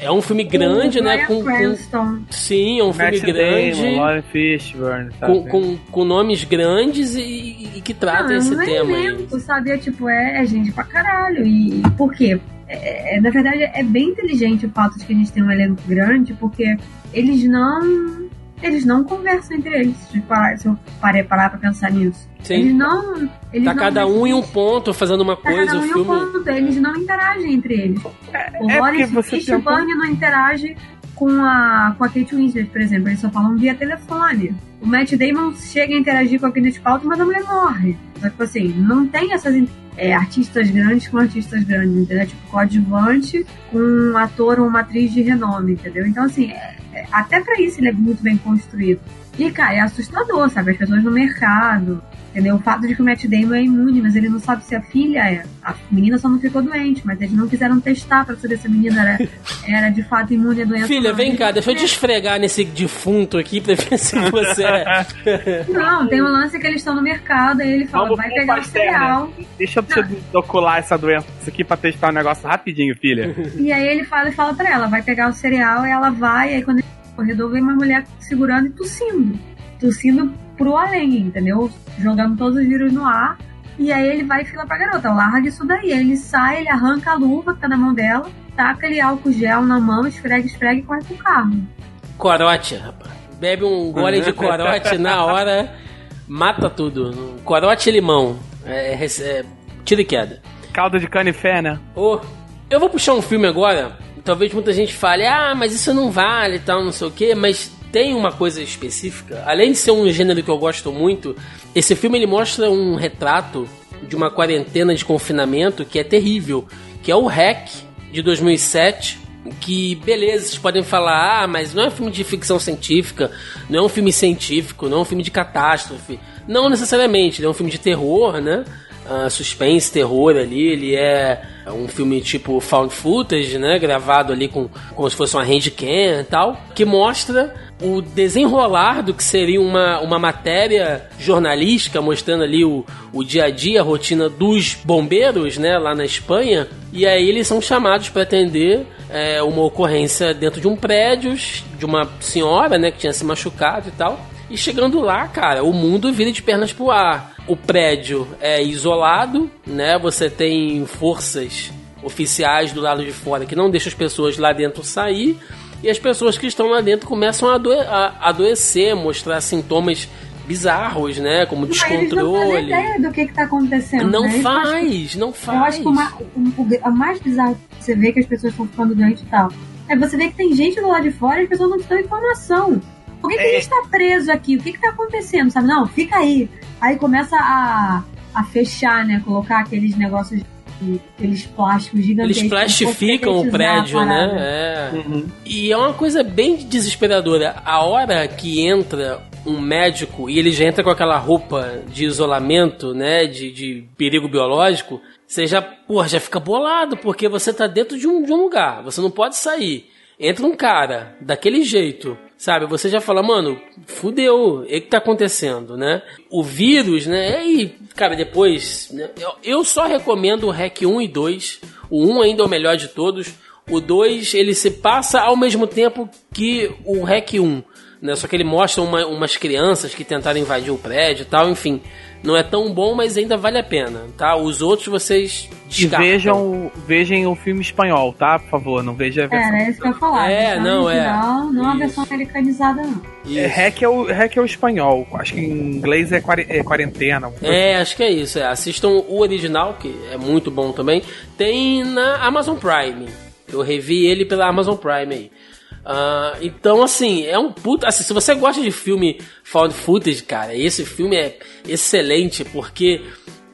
é um filme grande, o né? Com, com, sim, é um filme Matt grande. Damon, Lauren Fishburne, sabe? Com, com, com nomes grandes e, e que tratam Não, esse não é tema aí. elenco, sabe? É tipo, é, é gente pra caralho. E, e por quê? É, é, na verdade, é bem inteligente o fato de que a gente tem um elenco grande, porque eles não. Eles não conversam entre eles. Se, parar, se eu parei parar pra pensar nisso. Sim. Eles não. Eles Tá não cada um em um ponto fazendo uma Tá coisa, cada um o em um filme. ponto, eles não interagem entre eles. o é porque Lawrence você tem um Fishburne não interage com a, com a Kate Winslet, por exemplo. Eles só falam via telefone. O Matt Damon chega a interagir com a Gwyneth Paltrow, mas a mulher morre. Então, tipo assim, não tem essas é, artistas grandes com artistas grandes, entendeu? Tipo, coadjuvante com um ator ou uma atriz de renome, entendeu? Então, assim, é- é- até pra isso ele é muito bem construído. E, cara, é assustador, sabe? As pessoas no mercado, entendeu? O fato de que o Matt Damon é imune, mas ele não sabe se a filha é. A menina só não ficou doente, mas eles não quiseram testar pra saber se a menina era, <laughs> era de fato imune à doença. Filha, vem cá, deixa eu te esfregar nesse defunto aqui pra ver se você é. <laughs> Não, tem um lance que eles estão no mercado, aí ele fala, Vamos vai pegar o pastel, cereal. Deixa eu te inocular essa doença aqui pra testar um negócio rapidinho, filha. E aí ele fala e fala pra ela, vai pegar o cereal, e ela vai, e aí quando ele no corredor vem uma mulher segurando e tossindo. Tossindo pro além, entendeu? Jogando todos os vírus no ar. E aí ele vai e fala pra garota, larga isso daí. Aí ele sai, ele arranca a luva que tá na mão dela, taca ali álcool gel na mão, esfrega, esfrega e corre pro carro. Corote, rapaz. Bebe um gole de corote na hora, mata tudo. Corote e limão. É, é, é, tira e queda. Caldo de canifé, né? Ô, eu vou puxar um filme agora. Talvez muita gente fale, ah, mas isso não vale e tal, não sei o quê, mas tem uma coisa específica. Além de ser um gênero que eu gosto muito, esse filme ele mostra um retrato de uma quarentena de confinamento que é terrível, que é o Hack de 2007. Que beleza, vocês podem falar, ah, mas não é um filme de ficção científica, não é um filme científico, não é um filme de catástrofe. Não necessariamente, é um filme de terror, né? Ah, suspense, terror ali, ele é um filme tipo found footage, né, gravado ali com como se fosse uma handcam e tal, que mostra o desenrolar do que seria uma, uma matéria jornalística mostrando ali o, o dia a dia, a rotina dos bombeiros, né, lá na Espanha, e aí eles são chamados para atender é, uma ocorrência dentro de um prédio de uma senhora, né, que tinha se machucado e tal. E chegando lá, cara, o mundo vira de pernas pro ar. O prédio é isolado, né? Você tem forças oficiais do lado de fora que não deixam as pessoas lá dentro sair. E as pessoas que estão lá dentro começam a, adoe a adoecer, mostrar sintomas bizarros, né? Como Mas eles não descontrole. ideia do que que tá acontecendo. Não né? Faz, não Eu faz. acho que o, ma- o, o- mais bizarro que você vê que as pessoas estão ficando doentes e tal. É você ver que tem gente do lado de fora e as pessoas não te dão informação. Por que, que a gente tá preso aqui? O que, que tá acontecendo? Sabe? Não, fica aí. Aí começa a, a fechar, né? Colocar aqueles negócios, aqueles plásticos gigantescos. Eles plastificam o prédio, né? É. E é uma coisa bem desesperadora. A hora que entra um médico e ele já entra com aquela roupa de isolamento, né? De, de perigo biológico, você já, porra, já fica bolado, porque você tá dentro de um, de um lugar, você não pode sair. Entra um cara daquele jeito, sabe? Você já fala, mano, fudeu, o que tá acontecendo, né? O vírus, né? E cara, depois, né? eu, eu só recomendo o REC 1 e 2. O 1 ainda é o melhor de todos. O 2, ele se passa ao mesmo tempo que o REC 1, né? Só que ele mostra uma- umas crianças que tentaram invadir o prédio e tal, enfim. Não é tão bom, mas ainda vale a pena, tá? Os outros vocês E descartam. vejam, vejam o filme espanhol, tá? Por favor, não veja a versão. Era isso que eu ia falar. É, A versão não, é. Não a Isso. versão americanizada, não. É, hack, é o, hack é o espanhol. Acho que em inglês é, é quarentena. É, acho que é isso. É. Assistam o original, que é muito bom também. Tem na Amazon Prime. Eu revi ele pela Amazon Prime aí. Ah, então, assim, é um puta. Assim, se você gosta de filme found footage, cara, esse filme é excelente porque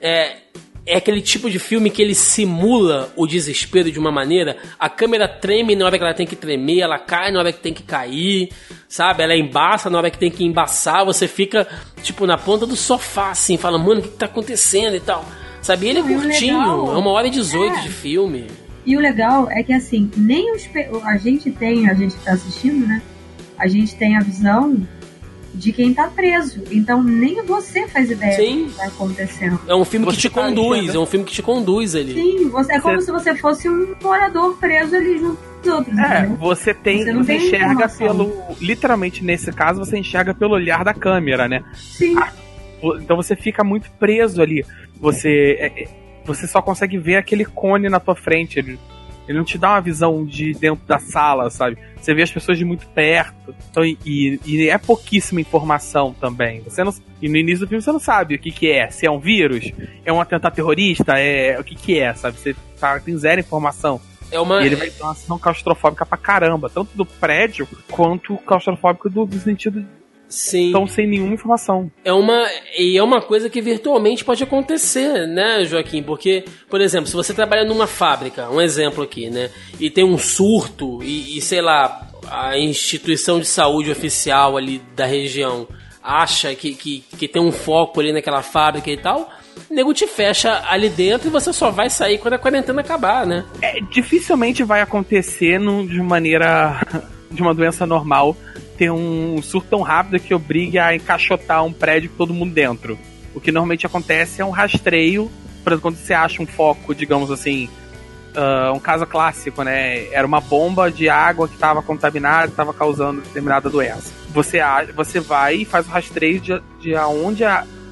é, é aquele tipo de filme que ele simula o desespero de uma maneira. A câmera treme na hora que ela tem que tremer, ela cai na hora que tem que cair, sabe? Ela embaça na hora que tem que embaçar. Você fica, tipo, na ponta do sofá, assim, fala, mano, o que, que tá acontecendo e tal. Sabe? E ele é o curtinho, legal- é uma hora e 18 é. de filme. E o legal é que assim, nem os a gente tem, a gente que tá assistindo, né? A gente tem a visão de quem tá preso. Então nem você faz ideia Sim. do que tá acontecendo. É um filme que Você te tá conduz, enxergando. é um filme que te conduz ali. Sim, você, é como Você- se você fosse um morador preso ali junto com os outros, É, entendeu? você tem. Você Você, tem enxerga informação. pelo. Literalmente, nesse caso, você enxerga pelo olhar da câmera, né? Sim. Então você fica muito preso ali. Você. é- é- você só consegue ver aquele cone na tua frente. Ele, ele não te dá uma visão de dentro da sala, sabe? Você vê as pessoas de muito perto. Então, e, e- é pouquíssima informação também. Você não, e no início do filme você não sabe o que, que é. Se é um vírus, é um atentado terrorista, é o que, que é, sabe? Você tá, tem zero informação. É uma. E ele vai ter uma sensação claustrofóbica pra caramba, tanto do prédio quanto claustrofóbico do, do sentido Sim. estão sem nenhuma informação. É uma, e é uma coisa que virtualmente pode acontecer, né, Joaquim? Porque, por exemplo, se você trabalha numa fábrica, um exemplo aqui, né, e tem um surto, e, e, sei lá, a instituição de saúde oficial ali da região acha que, que, que tem um foco ali naquela fábrica e tal, o nego te fecha ali dentro e você só vai sair quando a quarentena acabar, né? É, dificilmente vai acontecer num- de maneira. <laughs> de uma doença normal ter um surto tão rápido que obrigue a encaixotar um prédio com todo mundo dentro. O que normalmente acontece é um rastreio, por exemplo, quando você acha um foco, digamos assim, ah, um caso clássico, né? Era uma bomba de água que estava contaminada, estava causando determinada doença. Você, você vai e faz o rastreio de, de aonde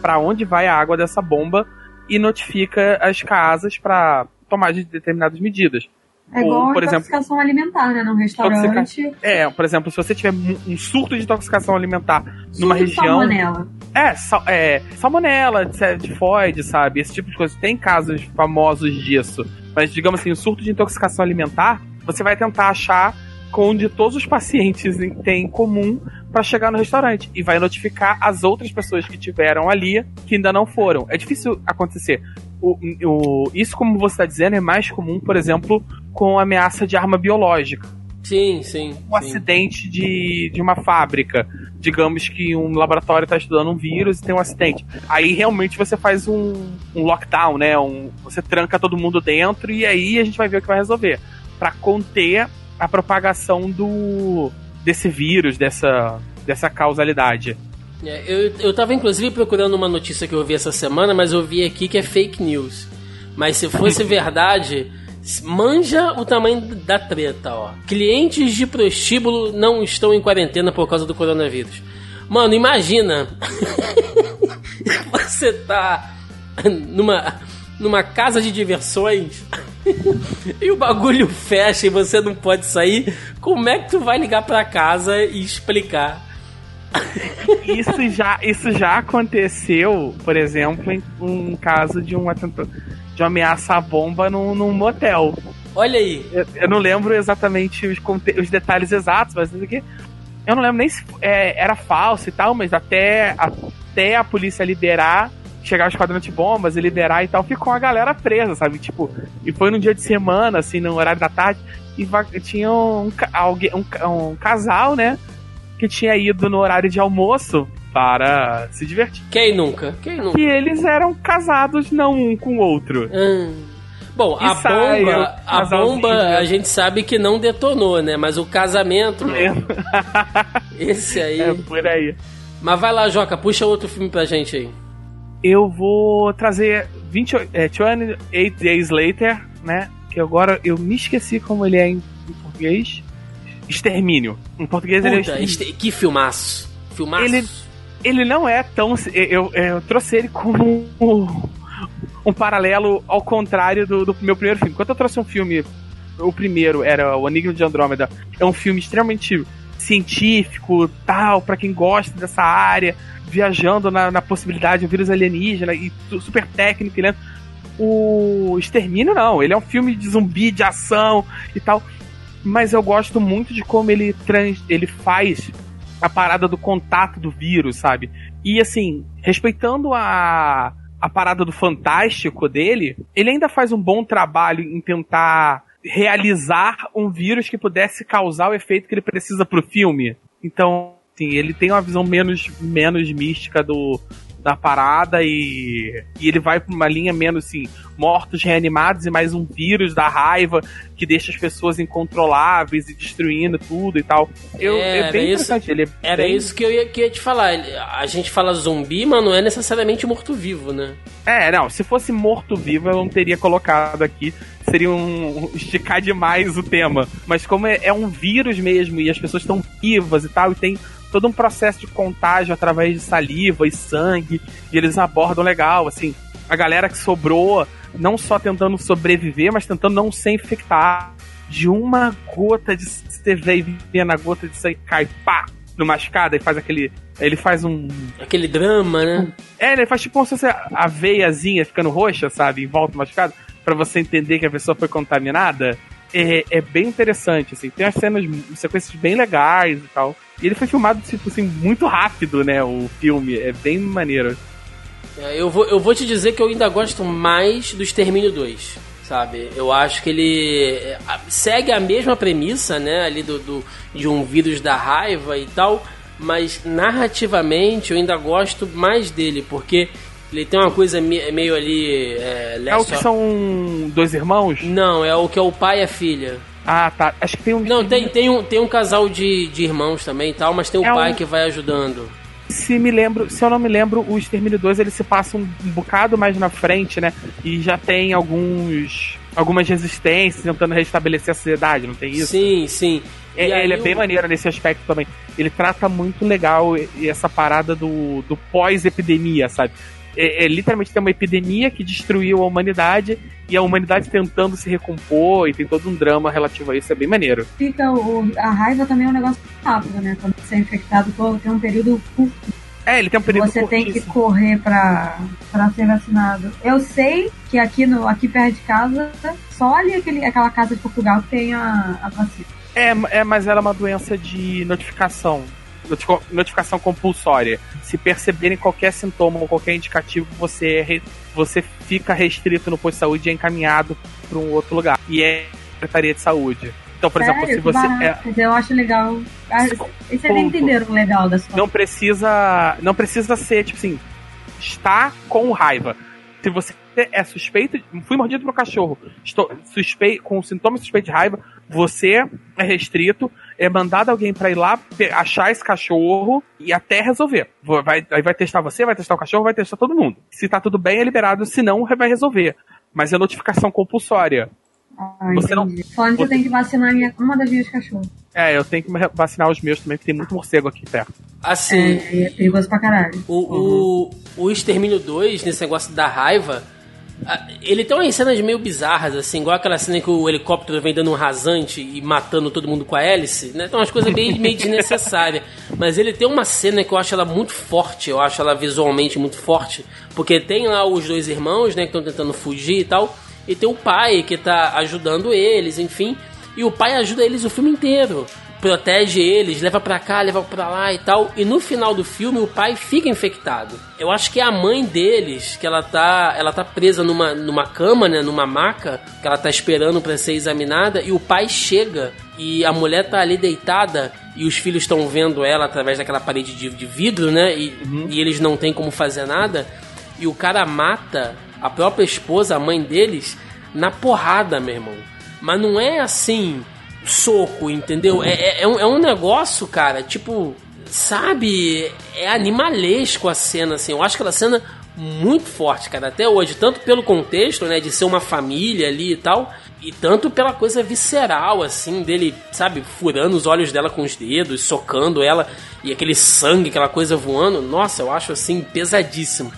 para onde vai a água dessa bomba e notifica as casas para tomar de determinadas medidas. É igual Ou, por a exemplo, intoxicação alimentar, né? Num restaurante. é, por exemplo, se você tiver um surto de intoxicação alimentar numa surto de região. salmonela. É, sal, é, salmonela, tifoide, sabe? Esse tipo de coisa. Tem casos famosos disso. Mas, digamos assim, o surto de intoxicação alimentar, você vai tentar achar onde todos os pacientes têm em comum para chegar no restaurante. E vai notificar as outras pessoas que tiveram ali que ainda não foram. É difícil acontecer. O, o- isso, como você está dizendo, é mais comum, por exemplo, com ameaça de arma biológica Sim, sim. um sim. acidente de, de uma fábrica. Digamos que um laboratório está estudando um vírus e tem um acidente. Aí realmente você faz um, um lockdown, né? Um, você tranca todo mundo dentro e aí a gente vai ver o que vai resolver. Para conter a propagação do desse vírus, dessa, dessa causalidade. É, eu, eu tava inclusive procurando uma notícia que eu vi essa semana, mas eu vi aqui que é fake news. Mas se fosse <laughs> verdade, manja o tamanho da treta, ó. Clientes de prostíbulo não estão em quarentena por causa do coronavírus. Mano, imagina. <laughs> Você tá numa, numa casa de diversões <laughs> e o bagulho fecha e você não pode sair. Como é que tu vai ligar pra casa e explicar? Isso já, isso já aconteceu, por exemplo, em um caso de um atentado, de uma ameaça à bomba num, num motel. Olha aí, Eu, eu não lembro exatamente os, os detalhes exatos, mas aqui. Eu não lembro nem se é, era falso e tal, mas até, até a polícia liberar, chegar o esquadrão de bombas e liberar e tal, ficou a galera presa, sabe? Tipo, e foi num dia de semana, assim, no horário da tarde, e tinha um, alguém, um, um casal, né? Que tinha ido no horário de almoço para se divertir. quem nunca? Quem nunca? E eles eram casados, não um com o outro. Hum. Bom, E a sai, bomba, a bomba a gente sabe que não detonou, né? Mas o casamento, <laughs> mano, <laughs> esse aí. É por aí. Mas vai lá, Joca, puxa outro filme pra gente aí. eu vou trazer 20, é, 28 Days Later, né? Que agora eu me esqueci como ele é em, em português. Extermínio. Em português ele é Puta, Extermínio. este- que filmaço. Filmaço. Ele- Ele não é tão. Eu, eu trouxe ele como um, um paralelo ao contrário do, do meu primeiro filme. Quando eu trouxe um filme, o primeiro era O Enigma de Andrômeda, é um filme extremamente científico, tal, pra quem gosta dessa área, viajando na, na possibilidade de um vírus alienígena e super técnico, né? O Extermínio não, ele é um filme de zumbi, de ação e tal. Mas eu gosto muito de como ele, trans, ele faz a parada do contato do vírus, sabe? E assim, respeitando a, a parada do fantástico dele, ele ainda faz um bom trabalho em tentar realizar um vírus que pudesse causar o efeito que ele precisa pro filme. Então, assim, ele tem uma visão menos, menos mística do, da parada e, e ele vai pra uma linha menos assim, mortos reanimados e mais um vírus da raiva que deixa as pessoas incontroláveis e destruindo tudo e tal. Eu, É, é, bem era isso-. Ele é Era bem- isso que eu ia, que eu ia te falar. A gente fala zumbi, mas não é necessariamente morto-vivo, né? É, não, se fosse morto-vivo eu não teria colocado aqui. Seria um, um- esticar demais o tema. Mas como é, é um vírus mesmo e as pessoas estão vivas e tal, e tem todo um processo de contágio através de saliva e sangue, e eles abordam legal, assim, a galera que sobrou, não só tentando sobreviver, mas tentando não ser infectar. De uma gota de TV e na gota de sangue cai, pá, numa escada e faz aquele. Ele faz um, Aquele drama, né? é, ele faz tipo como se fosse a veiazinha ficando roxa, sabe? Em volta machucado, pra você entender que a pessoa foi contaminada. É, é bem interessante, assim. Tem umas cenas, sequências bem legais e tal. E ele foi filmado, tipo assim, muito rápido, né? O filme. É bem maneiro. É, Eu vou, eu vou te dizer que eu ainda gosto mais do Extermínio 2, sabe? Eu acho que ele é, segue a mesma premissa, né? Ali do, do- de um vírus da raiva e tal, mas narrativamente eu ainda gosto mais dele, porque ele tem uma coisa me- meio ali. É, É o que são dois irmãos? Não, é o que é o pai e a filha. Ah, tá. Acho que tem um. Não, tem, tem, um, tem um casal de, de irmãos também e tal, mas tem o É pai um- que vai ajudando. Se me lembro, se eu não me lembro, o Extermínio 2 ele se passa um, um bocado mais na frente, né? E já tem alguns. algumas resistências tentando restabelecer a sociedade, não tem isso? Sim, sim. É, ele é bem maneiro nesse aspecto também. Ele trata muito legal essa parada do, do pós-epidemia, sabe? É, é, literalmente tem uma epidemia que destruiu a humanidade e a humanidade tentando se recompor e tem todo um drama relativo a isso, é bem maneiro. Fica o, a raiva também é um negócio rápido, né? Quando você é infectado, tem um período curto. É, ele tem um período Você tem que correr pra, pra ser vacinado. Eu sei que aqui, no, aqui perto de casa, só ali aquele, aquela casa de Portugal tem a, a vacina. É, é, mas ela é uma doença de notificação. Notificação compulsória. Se perceberem qualquer sintoma ou qualquer indicativo, você, é re- você fica restrito no posto de saúde e é encaminhado para um outro lugar. E é Secretaria de Saúde. Então, por Sério? exemplo, se você. barato. é, Eu acho legal. Vocês entenderam o legal da situação. não precisa. Não precisa ser, tipo assim, está com raiva. Se você é suspeito, fui mordido por um cachorro, estou suspeito, com sintomas suspeitos de raiva, você é restrito, é mandado alguém pra ir lá achar esse cachorro e até resolver. Vai, aí vai testar você, vai testar o cachorro, vai testar todo mundo. Se tá tudo bem, é liberado, se não, vai resolver. Mas é notificação compulsória. Ah, você não-. Falando que eu você- tenho que vacinar minha, uma das minhas cachorras. É, eu tenho que vacinar os meus também, porque tem muito morcego aqui perto. Assim, É, é perigoso pra caralho. O, o, o Extermínio 2, nesse negócio da raiva, ele tem umas cenas meio bizarras, assim, igual aquela cena que o helicóptero vem dando um rasante e matando todo mundo com a hélice, né? Tem umas coisas bem, meio desnecessárias. <laughs> Mas ele tem uma cena que eu acho ela muito forte, eu acho ela visualmente muito forte, porque tem lá os dois irmãos, né, que estão tentando fugir e tal, e tem o pai que tá ajudando eles, enfim, e o pai ajuda eles o filme inteiro protege eles, leva pra cá, leva pra lá e tal. E no final do filme o pai fica infectado. Eu acho que é a mãe deles, que ela tá, ela tá presa numa, numa cama, né, numa maca, que ela tá esperando pra ser examinada e o pai chega e a mulher tá ali deitada e os filhos estão vendo ela através daquela parede de, de vidro, né? E, e eles não têm como fazer nada. E o cara mata a própria esposa, a mãe deles, na porrada, meu irmão. Mas não é assim, soco, entendeu? É, é, é um, é um negócio, cara, tipo, sabe? É animalesco a cena, assim. Eu acho aquela cena muito forte, cara, até hoje. Tanto pelo contexto, né, de ser uma família ali e tal. E tanto pela coisa visceral, assim, dele, sabe, furando os olhos dela com os dedos, socando ela, e aquele sangue, aquela coisa voando. Nossa, eu acho, assim, pesadíssimo.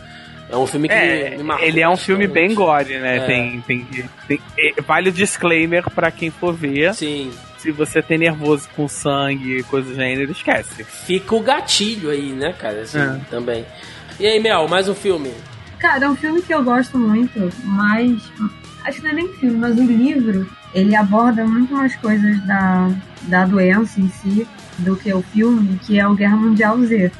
É um filme que É, me, me marcou ele é um filme bastante. bem gore, né? É. Tem, tem, tem, é, vale o disclaimer pra quem for ver. Sim. Se você tem nervoso com sangue e coisas do gênero, esquece. Fica o gatilho aí, né, cara? Assim, É. também. E aí, Mel, mais um filme? Cara, é um filme que eu gosto muito, mas. Acho que não é nem filme, mas o livro ele aborda muito mais coisas da, da doença em si do que o filme, que é o Guerra Mundial Z.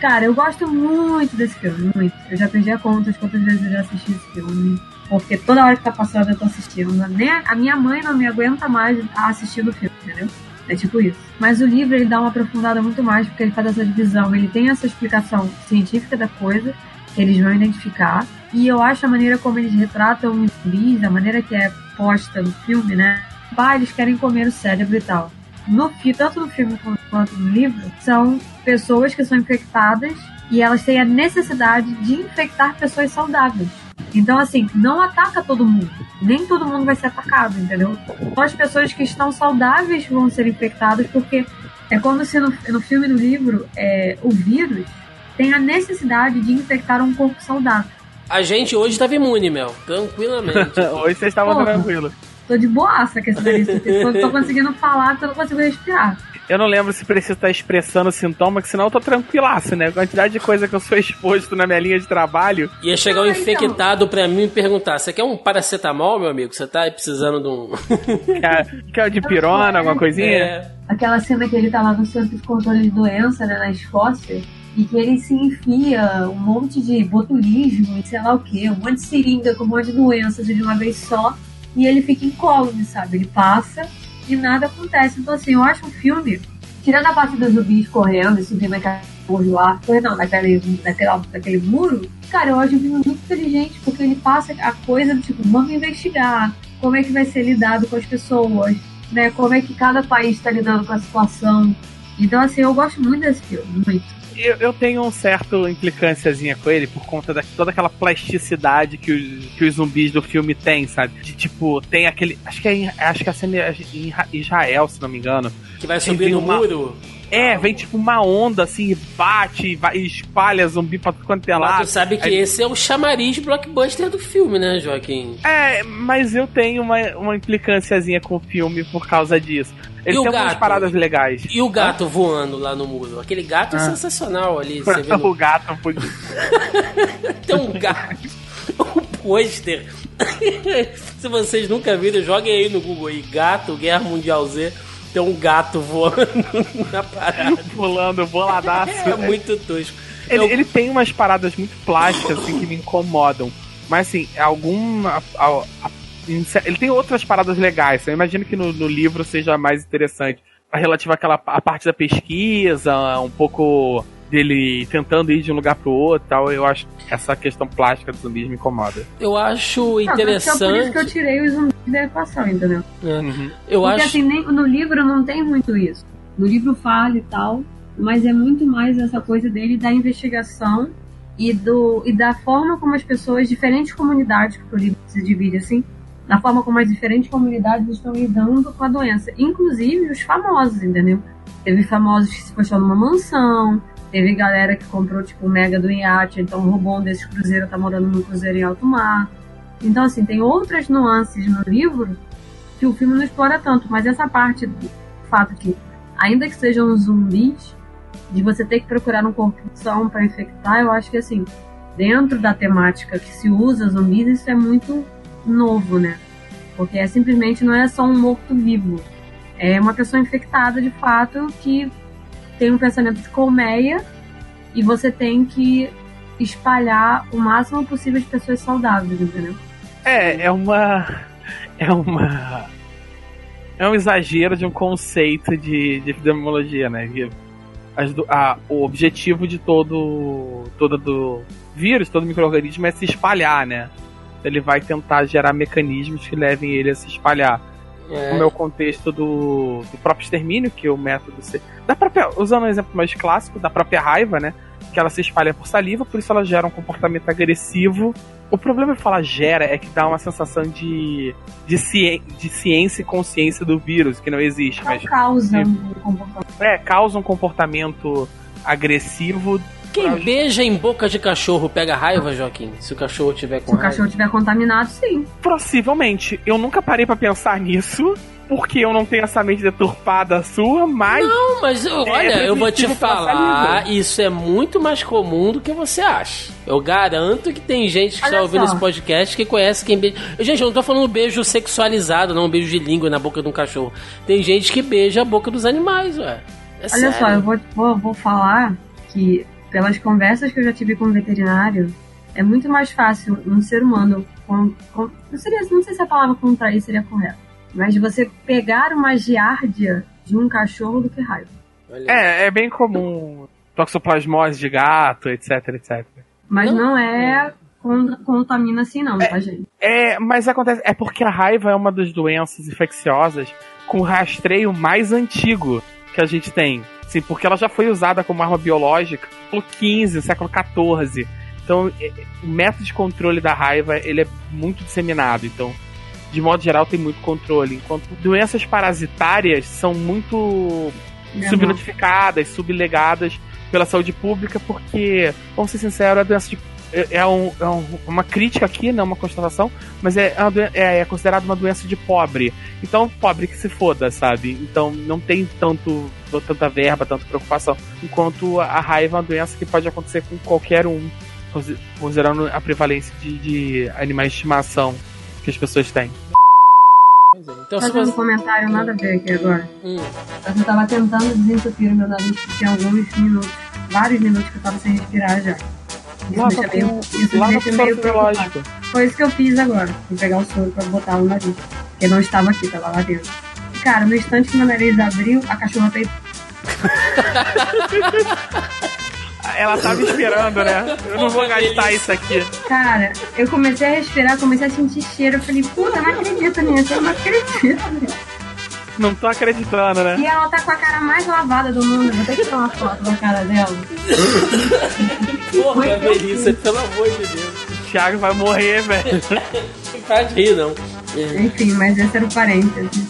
Cara, eu gosto muito desse filme, muito. Eu já perdi a conta de quantas vezes eu já assisti esse filme. Porque toda hora que tá passando eu tô assistindo. Nem a, minha mãe não me aguenta mais assistindo o filme, entendeu? É tipo isso. Mas o livro ele dá uma aprofundada muito mais, porque ele faz essa divisão. Ele tem essa explicação científica da coisa, eles vão identificar. E eu acho a maneira como eles retratam os zumbis, a maneira que é posta no filme, né? Pá, eles querem comer o cérebro e tal. No, tanto no filme quanto no livro, são pessoas que são infectadas e elas têm a necessidade de infectar pessoas saudáveis. Então, assim, não ataca todo mundo. Nem todo mundo vai ser atacado, entendeu? Só as pessoas que estão saudáveis vão ser infectadas, porque é como se no, no filme e no livro é, o vírus tem a necessidade de infectar um corpo saudável. A gente hoje estava imune, Mel. Tranquilamente. <laughs> Hoje vocês estavam tranquilos. Tô de boaça com esse daí. Tô, tô conseguindo falar eu não consigo respirar. Eu não lembro se preciso estar expressando sintoma, que senão eu tô tranquilaço, né? A quantidade de coisa que eu sou <laughs> exposto na minha linha de trabalho. Ia chegar um então. infectado pra mim e perguntar: Você quer um paracetamol, meu amigo? Você tá aí precisando de um. <laughs> Quer, quer de pirona, alguma coisinha? É. Aquela cena que ele tá lá no centro de controle de doença, né, na Escócia, e que ele se enfia um monte de botulismo e sei lá o que, um monte de seringa com um monte de doenças de uma vez só, e ele fica incólume, sabe? Ele passa e nada acontece. Então, assim, eu acho um filme, tirando a parte dos zumbis correndo subindo naquela lá, não, daquele, daquela, daquele muro, cara, eu acho um filme muito inteligente, porque ele passa a coisa do tipo, vamos investigar como é que vai ser lidado com as pessoas, né? Como é que cada país está lidando com a situação. Então, assim, eu gosto muito desse filme, muito. Eu, eu tenho um certo implicânciazinha com ele por conta de toda aquela plasticidade que os, que os zumbis do filme têm, sabe? De tipo, tem aquele. Acho que é acho que a cena é em Israel, se não me engano. Que vai subir no uma- muro. É, vem tipo uma onda assim, bate e vai- e espalha zumbi pra tudo quanto é Mas lado. tu sabe que Aí- esse é o chamariz blockbuster do filme, né, Joaquim? É, mas eu tenho uma, uma implicânciazinha com o filme por causa disso. Ele E tem algumas gato? paradas legais. E o gato voando lá no muro? Aquele gato é Ah. sensacional ali. <laughs> Você vê o gato foi. <laughs> Tem um gato. <laughs> Um pôster. Se vocês nunca viram, joguem aí no Google aí. Gato, Guerra Mundial Z. Tem um gato voando <laughs> na parada. pulando boladaço. É muito tosco. Ele, Eu- ele tem umas paradas muito plásticas assim que me incomodam. Mas assim, alguma. a- a- ele tem outras paradas legais. Eu imagino que no, no livro seja mais interessante. Relativa àquela a parte da pesquisa, um pouco dele tentando ir de um lugar pro outro e tal. Eu acho que essa questão plástica dos zumbis me incomoda. Eu acho Ah, por isso que eu- por isso que eu interessante. tirei os zumbis da equação, entendeu? Uhum. Eu Porque acho. assim, nem, no livro não tem muito isso. No livro fala e tal, mas é muito mais essa coisa dele da investigação e, do, e da forma como as pessoas, diferentes comunidades, porque o livro se divide assim, da forma como as diferentes comunidades estão lidando com a doença. Inclusive os famosos, entendeu? Teve famosos que se fecharam numa mansão, teve galera que comprou tipo mega do iate, então roubou um desses cruzeiros, tá morando num cruzeiro em alto mar. Então, assim, tem outras nuances no livro que o filme não explora tanto, mas essa parte do fato que, ainda que sejam zumbis, de você ter que procurar um corpo são para infectar, eu acho que assim, dentro da temática que se usa zumbis, isso é muito novo, né? Porque é simplesmente não é só um morto-vivo. É uma pessoa infectada de fato que tem um pensamento de colmeia e você tem que espalhar o máximo possível de pessoas saudáveis, entendeu? É, é uma. <laughs> É uma. É um exagero de um conceito de, de epidemiologia, né? As a- o objetivo de todo. todo do vírus, todo microorganismo é se espalhar, né? Ele vai tentar gerar mecanismos que levem ele a se espalhar. É, Como é o contexto do, do próprio extermínio, que é o método se- da própria, usando um exemplo mais clássico, da própria raiva, né? Que ela se espalha por saliva, por isso ela gera um comportamento agressivo. O problema de falar gera é que dá uma sensação de, de, ci- de ciência e consciência do vírus, que não existe, Não mas causa um comportamento. é, causa um comportamento agressivo. Quem beija em boca de cachorro pega raiva, Joaquim? Se o cachorro tiver com Se o raiva. cachorro estiver contaminado, sim. Possivelmente, eu nunca parei pra pensar nisso, porque eu não tenho essa mente deturpada sua, mas Não, mas eu- É olha, eu vou te falar, isso é muito mais comum do que você acha. Eu garanto que tem gente que Olha está ouvindo só. esse podcast que conhece quem beija. Gente, eu não tô falando beijo sexualizado, não, um beijo de língua na boca de um cachorro. Tem gente que beija a boca dos animais, ué. É Olha sério. só, eu vou, vou, vou falar que, pelas conversas que eu já tive com o veterinário, é muito mais fácil um ser humano. Com, com- não, seria, não sei se a palavra contrair seria correta, mas de você pegar uma giardia de um cachorro do que raiva. É, é bem comum toxoplasmose de gato, etc, etc. Mas Não. não, é con- contamina assim não, tá, gente? É, mas acontece. É porque a raiva é uma das doenças infecciosas com o rastreio mais antigo que a gente tem. Sim, porque ela já foi usada como arma biológica no século XV, século XIV. Então, o método de controle da raiva ele é muito disseminado. Então, de modo geral, tem muito controle. Enquanto doenças parasitárias são muito Demora. subnotificadas, sublegadas pela saúde pública, porque, vamos ser sinceros, a doença de. É, é um- é um- uma crítica aqui, não uma constatação, mas é, é, é considerada uma doença de pobre. Então, pobre que se foda, sabe? Então, não tem tanto, tanta verba, tanta preocupação. Enquanto a raiva é uma doença que pode acontecer com qualquer um, consi- considerando a prevalência de, de animais de estimação que as pessoas têm. Então, se Fazer um você... comentário nada a ver aqui agora. Hum. Eu tava tentando desentupir o meu nariz porque tinha alguns minutos, vários minutos que eu tava sem respirar já. Me deixa meio, com- isso deixa meio soro preocupado. biológico. Foi isso que eu fiz agora. Fui pegar o soro pra botar no nariz. Porque não estava aqui, tava lá dentro. E, cara, no instante que meu nariz abriu, a cachorra fez. <laughs> Ela tava esperando, né? Eu não vou gastar isso aqui. Cara, eu comecei a respirar, comecei a sentir cheiro. Eu falei, puta, não acredito nisso, eu não acredito. Não tô acreditando, né? E ela tá com a cara mais lavada do mundo. Vou ter que tirar uma foto da cara dela. Porra, Melissa, pelo amor de Deus. O Thiago vai morrer, velho. De rir, não. Enfim, mas esse era o parênteses.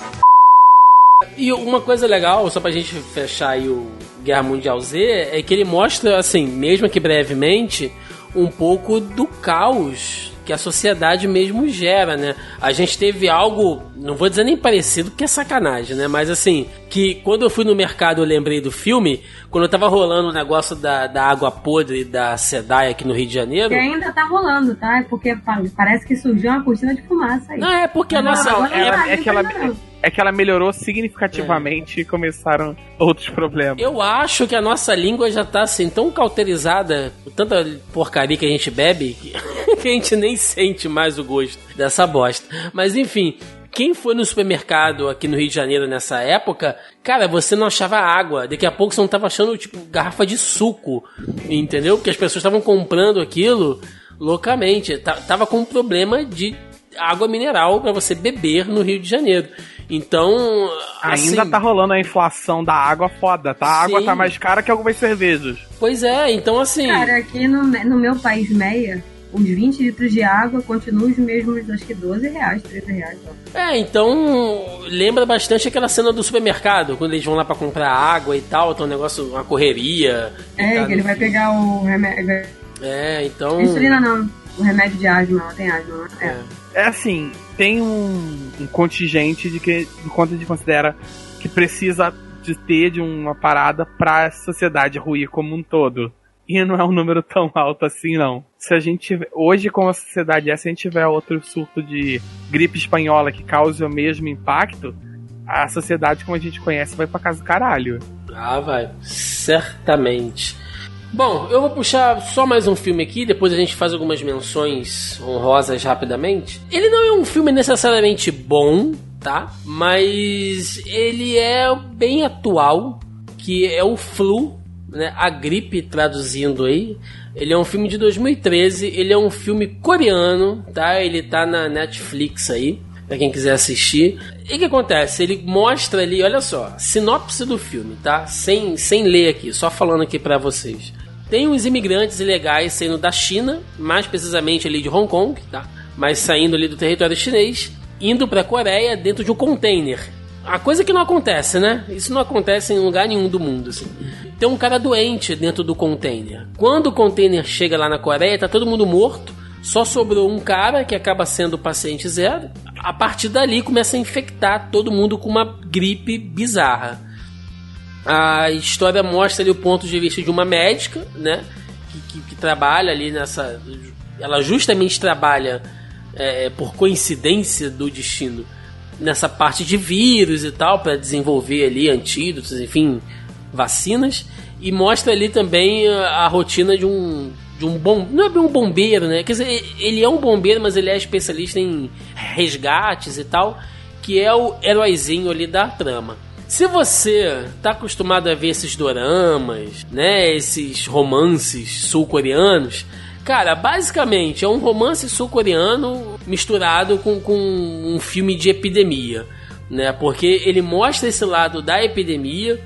E uma coisa legal, só pra gente fechar aí o Guerra Mundial Z, é que ele mostra, assim, mesmo que brevemente, um pouco do caos que a sociedade mesmo gera, né? A gente teve algo, não vou dizer nem parecido, porque é sacanagem, né? Mas assim, que quando eu fui no mercado eu lembrei do filme, quando eu tava rolando o negócio da, da água podre da Sedai aqui no Rio de Janeiro. Que ainda tá rolando, tá? É porque pa- parece que surgiu uma cortina de fumaça aí. Não, é porque a Não, nossa. agora é- não é que ela- não. É que ela melhorou significativamente e começaram outros problemas. Eu acho que a nossa língua já tá assim tão cauterizada por tanta porcaria que a gente bebe <laughs> que, a gente nem sente mais o gosto dessa bosta. Mas enfim, quem foi no supermercado aqui no Rio de Janeiro nessa época, cara, você não achava água. Daqui a pouco você não tava achando, tipo, garrafa de suco. Entendeu? Porque as pessoas estavam comprando aquilo loucamente. Ta- Tava com um problema de água mineral para você beber no Rio de Janeiro. Então, Ainda assim, tá rolando a inflação da água foda, tá? A água Sim. tá mais cara que algumas cervejas. Pois é, então assim. Cara, aqui no, no meu país meia, os 20 litros de água continuam os mesmos, acho que 12 reais, 13 reais. ó. É, então lembra bastante aquela cena do supermercado, quando eles vão lá pra comprar água e tal, então um negócio, uma correria. e É, que ele vai pegar o remédio. É, então. Insulina não, o remédio de asma, ela tem asma. né? É. É assim, tem um, um contingente de que de quanto a gente considera que precisa de ter de uma parada pra sociedade ruir como um todo. E não é um número tão alto assim, não. Se a gente tiver, hoje, como a sociedade é, se a gente tiver outro surto de gripe espanhola que cause o mesmo impacto, a sociedade como a gente conhece vai pra casa do caralho. Ah, vai. Certamente. Bom, eu vou puxar só mais um filme aqui, depois a gente faz algumas menções honrosas rapidamente. Ele não é um filme necessariamente bom, tá? Mas ele é bem atual, que é o Flu, né? A gripe traduzindo aí. Ele é um filme de 2013, ele é um filme coreano, tá? Ele tá na Netflix aí. Pra quem quiser assistir. E o que acontece? Ele mostra ali, olha só, sinopse do filme, tá? Sem, sem ler aqui, só falando aqui pra vocês. Tem os imigrantes ilegais saindo da China, mais precisamente ali de Hong Kong, tá? Mas saindo ali do território chinês, indo pra Coreia dentro de um container. A coisa que não acontece, né? Isso não acontece em lugar nenhum do mundo, assim. Tem um cara doente dentro do container. Quando o container chega lá na Coreia, tá todo mundo morto. Só sobrou um cara que acaba sendo o paciente zero. A partir dali começa a infectar todo mundo com uma gripe bizarra. A história mostra ali o ponto de vista de uma médica, né? Que, que- que trabalha ali nessa. Ela justamente trabalha é, por coincidência do destino nessa parte de vírus e tal, para desenvolver ali antídotos, enfim, vacinas. E mostra ali também a, a rotina de um. De um bom. Não é bem um bombeiro, né? Quer dizer, ele é um bombeiro, mas ele é especialista em resgates e tal. Que é o heróizinho ali da trama. Se você tá acostumado a ver esses doramas, né? Esses romances sul-coreanos. Cara, basicamente é um romance sul-coreano misturado com, com um filme de epidemia, né? Porque ele mostra esse lado da epidemia,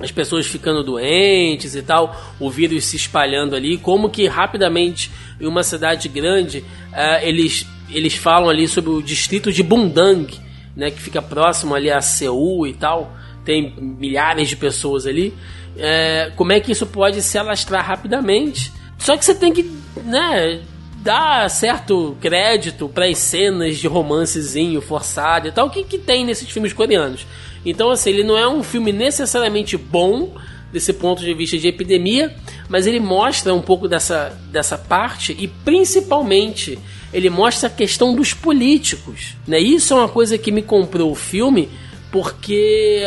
as pessoas ficando doentes e tal, o vírus se espalhando ali, como que rapidamente em uma cidade grande uh, eles, eles falam ali sobre o distrito de Bundang, né, que fica próximo ali a Seul e tal, tem milhares de pessoas ali. É, como é que isso pode se alastrar rapidamente? Só que você tem que, né, dar certo crédito para as cenas de romancezinho forçado e tal, que, que tem nesses filmes coreanos. Então, assim, ele não é um filme necessariamente bom desse ponto de vista de epidemia, mas ele mostra um pouco dessa, dessa parte e principalmente ele mostra a questão dos políticos. Né? Isso é uma coisa que me comprou o filme porque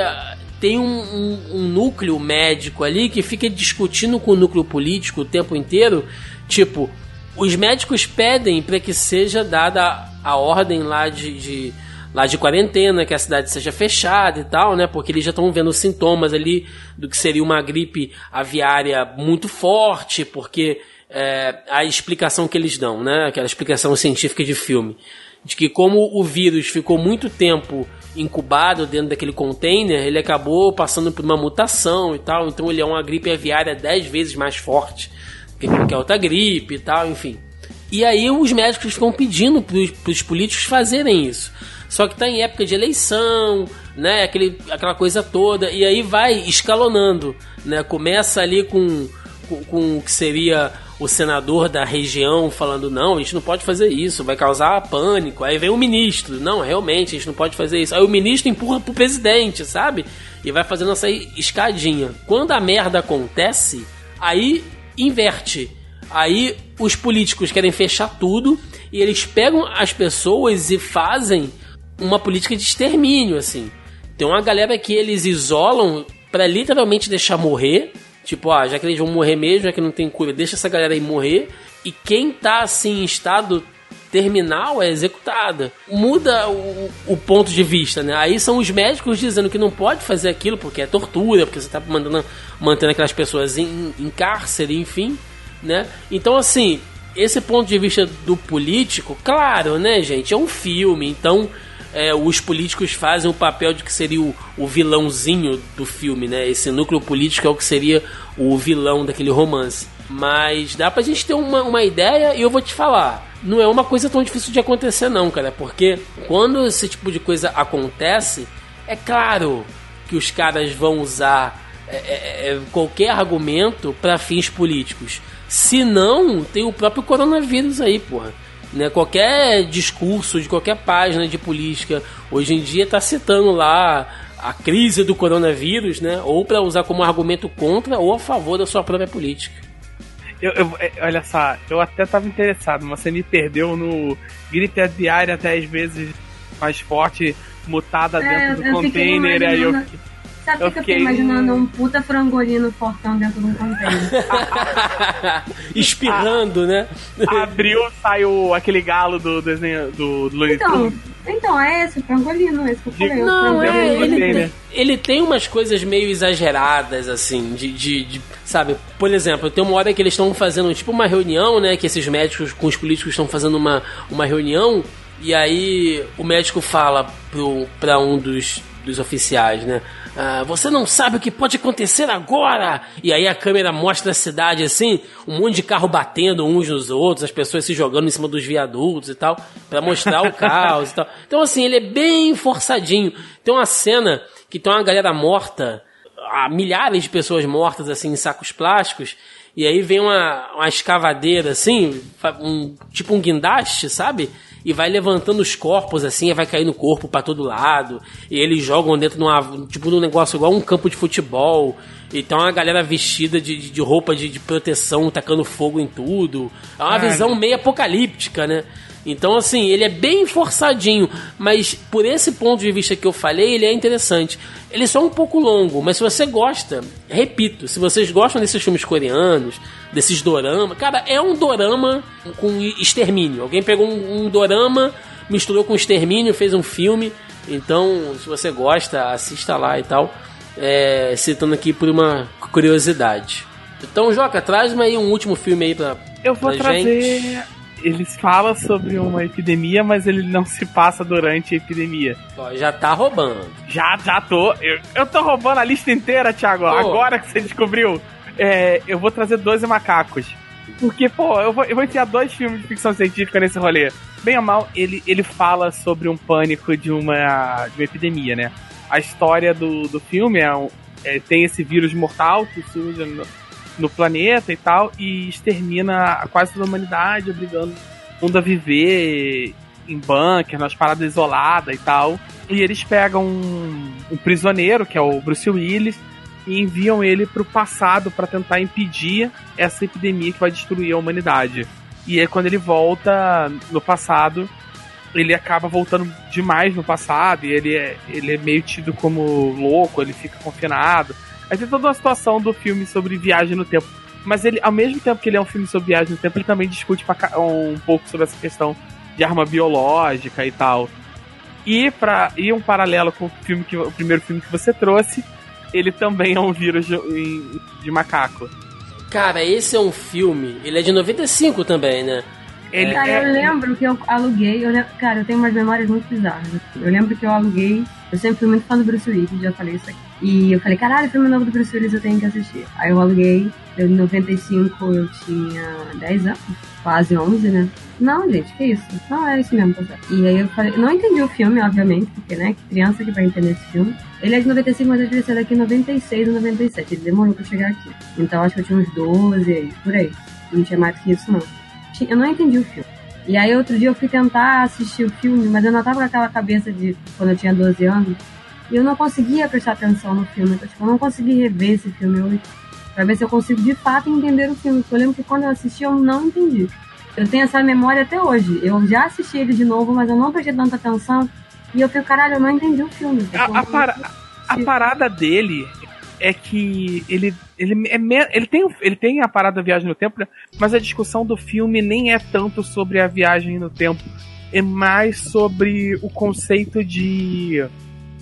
tem um, um, um, núcleo médico ali que fica discutindo com o núcleo político o tempo inteiro. Tipo, os médicos pedem para que seja dada a ordem lá de, de lá de quarentena, que a cidade seja fechada e tal, né? Porque eles já estão vendo sintomas ali do que seria uma gripe aviária muito forte, porque é, a explicação que eles dão, né? Aquela explicação científica de filme, de que como o vírus ficou muito tempo incubado dentro daquele container, ele acabou passando por uma mutação e tal, então ele é uma gripe aviária 10 vezes mais forte que qualquer outra gripe e tal, enfim. E aí os médicos ficam pedindo para os políticos fazerem isso. Só que tá em época de eleição, né? Aquele, aquela coisa toda. E aí vai escalonando, né? Começa ali com, com, com o que seria o senador da região falando: não, a gente não pode fazer isso, vai causar pânico. Aí vem o ministro: não, realmente, a gente não pode fazer isso. Aí o ministro empurra pro presidente, sabe? E vai fazendo essa escadinha. Quando a merda acontece, aí inverte. Aí os políticos querem fechar tudo e eles pegam as pessoas e fazem uma política de extermínio, assim. Tem uma galera que eles isolam para literalmente deixar morrer. Tipo, ah, já que eles vão morrer mesmo, já que não tem cura, deixa essa galera aí morrer. E quem tá assim em estado terminal é executada. Muda o, o, ponto de vista, né? Aí são os médicos dizendo que não pode fazer aquilo porque é tortura, porque você tá mandando, mantendo aquelas pessoas em, em cárcere, enfim, né? Então, assim, esse ponto de vista do político, claro, né, gente? É um filme, então é, os políticos fazem o papel de que seria o, o, vilãozinho do filme, né? Esse núcleo político é o que seria o vilão daquele romance. Mas dá pra gente ter uma, uma ideia e eu vou te falar. Não é uma coisa tão difícil de acontecer, não, cara. Porque quando esse tipo de coisa acontece, é claro que os caras vão usar é, é, é qualquer argumento para fins políticos. Se não, tem o próprio coronavírus aí, porra. Né? Qualquer discurso de qualquer página de política hoje em dia está citando lá a crise do coronavírus, né? Ou para usar como argumento contra ou a favor da sua própria política. Eu, eu, é, olha só, eu até estava interessado, mas você me perdeu no gripe aviária 10 vezes mais forte, mutada é, dentro do container, aí eu Sabe o que eu fiquei imaginando? Um puta frangolino fortão dentro de um container. <laughs> Espirrando, né? Abriu, saiu aquele galo do desenho do, do então, então, é esse, o frangolino, esse que eu falei. Não, é, ele tem, ele tem umas coisas meio exageradas, assim, de, de, de, sabe? Por exemplo, tem uma hora que eles estão fazendo tipo uma reunião, né? Que esses médicos com os políticos estão fazendo uma, uma reunião. E aí o médico fala pro, pra um dos, dos oficiais, né? Ah, você não sabe o que pode acontecer agora! E aí a câmera mostra a cidade assim, um monte de carro batendo uns nos outros, as pessoas se jogando em cima dos viadutos e tal, para mostrar o <laughs> caos e tal. Então, assim, ele é bem forçadinho. Tem uma cena que tem uma galera morta, há milhares de pessoas mortas assim em sacos plásticos, e aí vem uma, uma escavadeira assim, um, tipo um guindaste, sabe? E vai levantando os corpos assim, e vai caindo o corpo para todo lado. E eles jogam dentro de uma, tipo de um negócio igual um campo de futebol. E tem uma galera vestida de, de roupa de, de, proteção, tacando fogo em tudo. É uma visão meio apocalíptica, né? Então, assim, ele é bem forçadinho, mas por esse ponto de vista que eu falei, ele é interessante. Ele é só um pouco longo, mas se você gosta, repito, se vocês gostam desses filmes coreanos, desses doramas, cara, é um dorama com extermínio. Alguém pegou um, um dorama, misturou com extermínio, fez um filme. Então, se você gosta, assista lá e tal. É, citando aqui por uma curiosidade. Então, Joca, traz-me aí um último filme aí pra, Eu vou Pra trazer. gente. Eles falam sobre uma epidemia, mas ele não se passa durante a epidemia. Ó, já tá roubando. Já, já tô. Eu, eu tô roubando a lista inteira, Thiago. Agora que você descobriu. É, eu vou trazer 12 macacos. Porque, pô, eu vou, eu vou enfiar dois filmes de ficção científica nesse rolê. Bem ou mal, ele, ele fala sobre um pânico de uma, de uma epidemia, né? A história do, do filme é, é, tem esse vírus mortal que surge no, no planeta e tal, e extermina quase toda a humanidade, obrigando o mundo a viver em bunker, nas paradas isoladas e tal. E eles pegam um, um prisioneiro, que é o Bruce Willis, e enviam ele pro passado para tentar impedir essa epidemia que vai destruir a humanidade. E aí quando ele volta no passado, ele acaba voltando demais no passado e ele é, ele é meio tido como louco, ele fica confinado. Aí tem toda uma situação do filme sobre viagem no tempo. Mas ele, ao mesmo tempo que ele é um filme sobre viagem no tempo, ele também discute pra um pouco sobre essa questão de arma biológica e tal. E para e um paralelo com o filme que o primeiro filme que você trouxe, ele também é um vírus de, de macaco. Cara, esse é um filme. Ele é de 95 também, né? Ele Cara, é- eu lembro que eu aluguei. Eu Cara, eu tenho umas memórias muito bizarras. Eu lembro que eu aluguei. Eu sempre fui muito fã do Bruce Willis, já falei isso aqui. E eu falei, caralho, filme novo do Bruce Willis eu tenho que assistir. Aí eu aluguei. Eu, em 95 eu tinha 10 anos, quase 11, né? Não, gente, que isso? Não, é isso mesmo, tá. E aí eu falei, não entendi o filme, obviamente, porque, né, criança que vai entender esse filme. Ele é de 95, mas eu devia ser daqui em 96 ou 97. Ele demorou pra chegar aqui. Então acho que eu tinha uns 12 aí, por aí. Não tinha mais que isso, não. Eu não entendi o filme. E aí outro dia eu fui tentar assistir o filme, mas eu não tava com aquela cabeça de quando eu tinha 12 anos. E eu não conseguia prestar atenção no filme. Então, tipo, eu não consegui rever esse filme hoje. Pra ver se eu consigo de fato entender o filme. Porque eu lembro que quando eu assisti eu não entendi. Eu tenho essa memória até hoje. Eu já assisti ele de novo, mas eu não prestei tanta atenção. E eu fico, caralho, eu não entendi o filme. A, a para- a parada dele é que ele ele é me- ele tem ele tem a parada da viagem no tempo, né? mas a discussão do filme nem é tanto sobre a viagem no tempo, é mais sobre o conceito de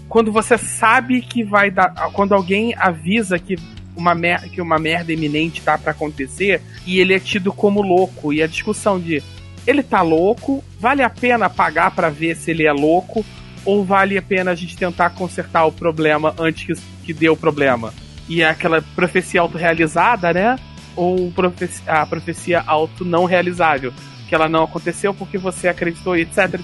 quando você sabe que vai dar, quando alguém avisa que uma mer que uma merda iminente tá pra acontecer e ele é tido como louco e a discussão de ele tá louco, vale a pena pagar pra ver se ele é louco ou vale a pena a gente tentar consertar o problema antes que, que dê o problema? E é aquela profecia autorrealizada, né? Ou profe- a profecia auto não realizável, que ela não aconteceu porque você acreditou, etc.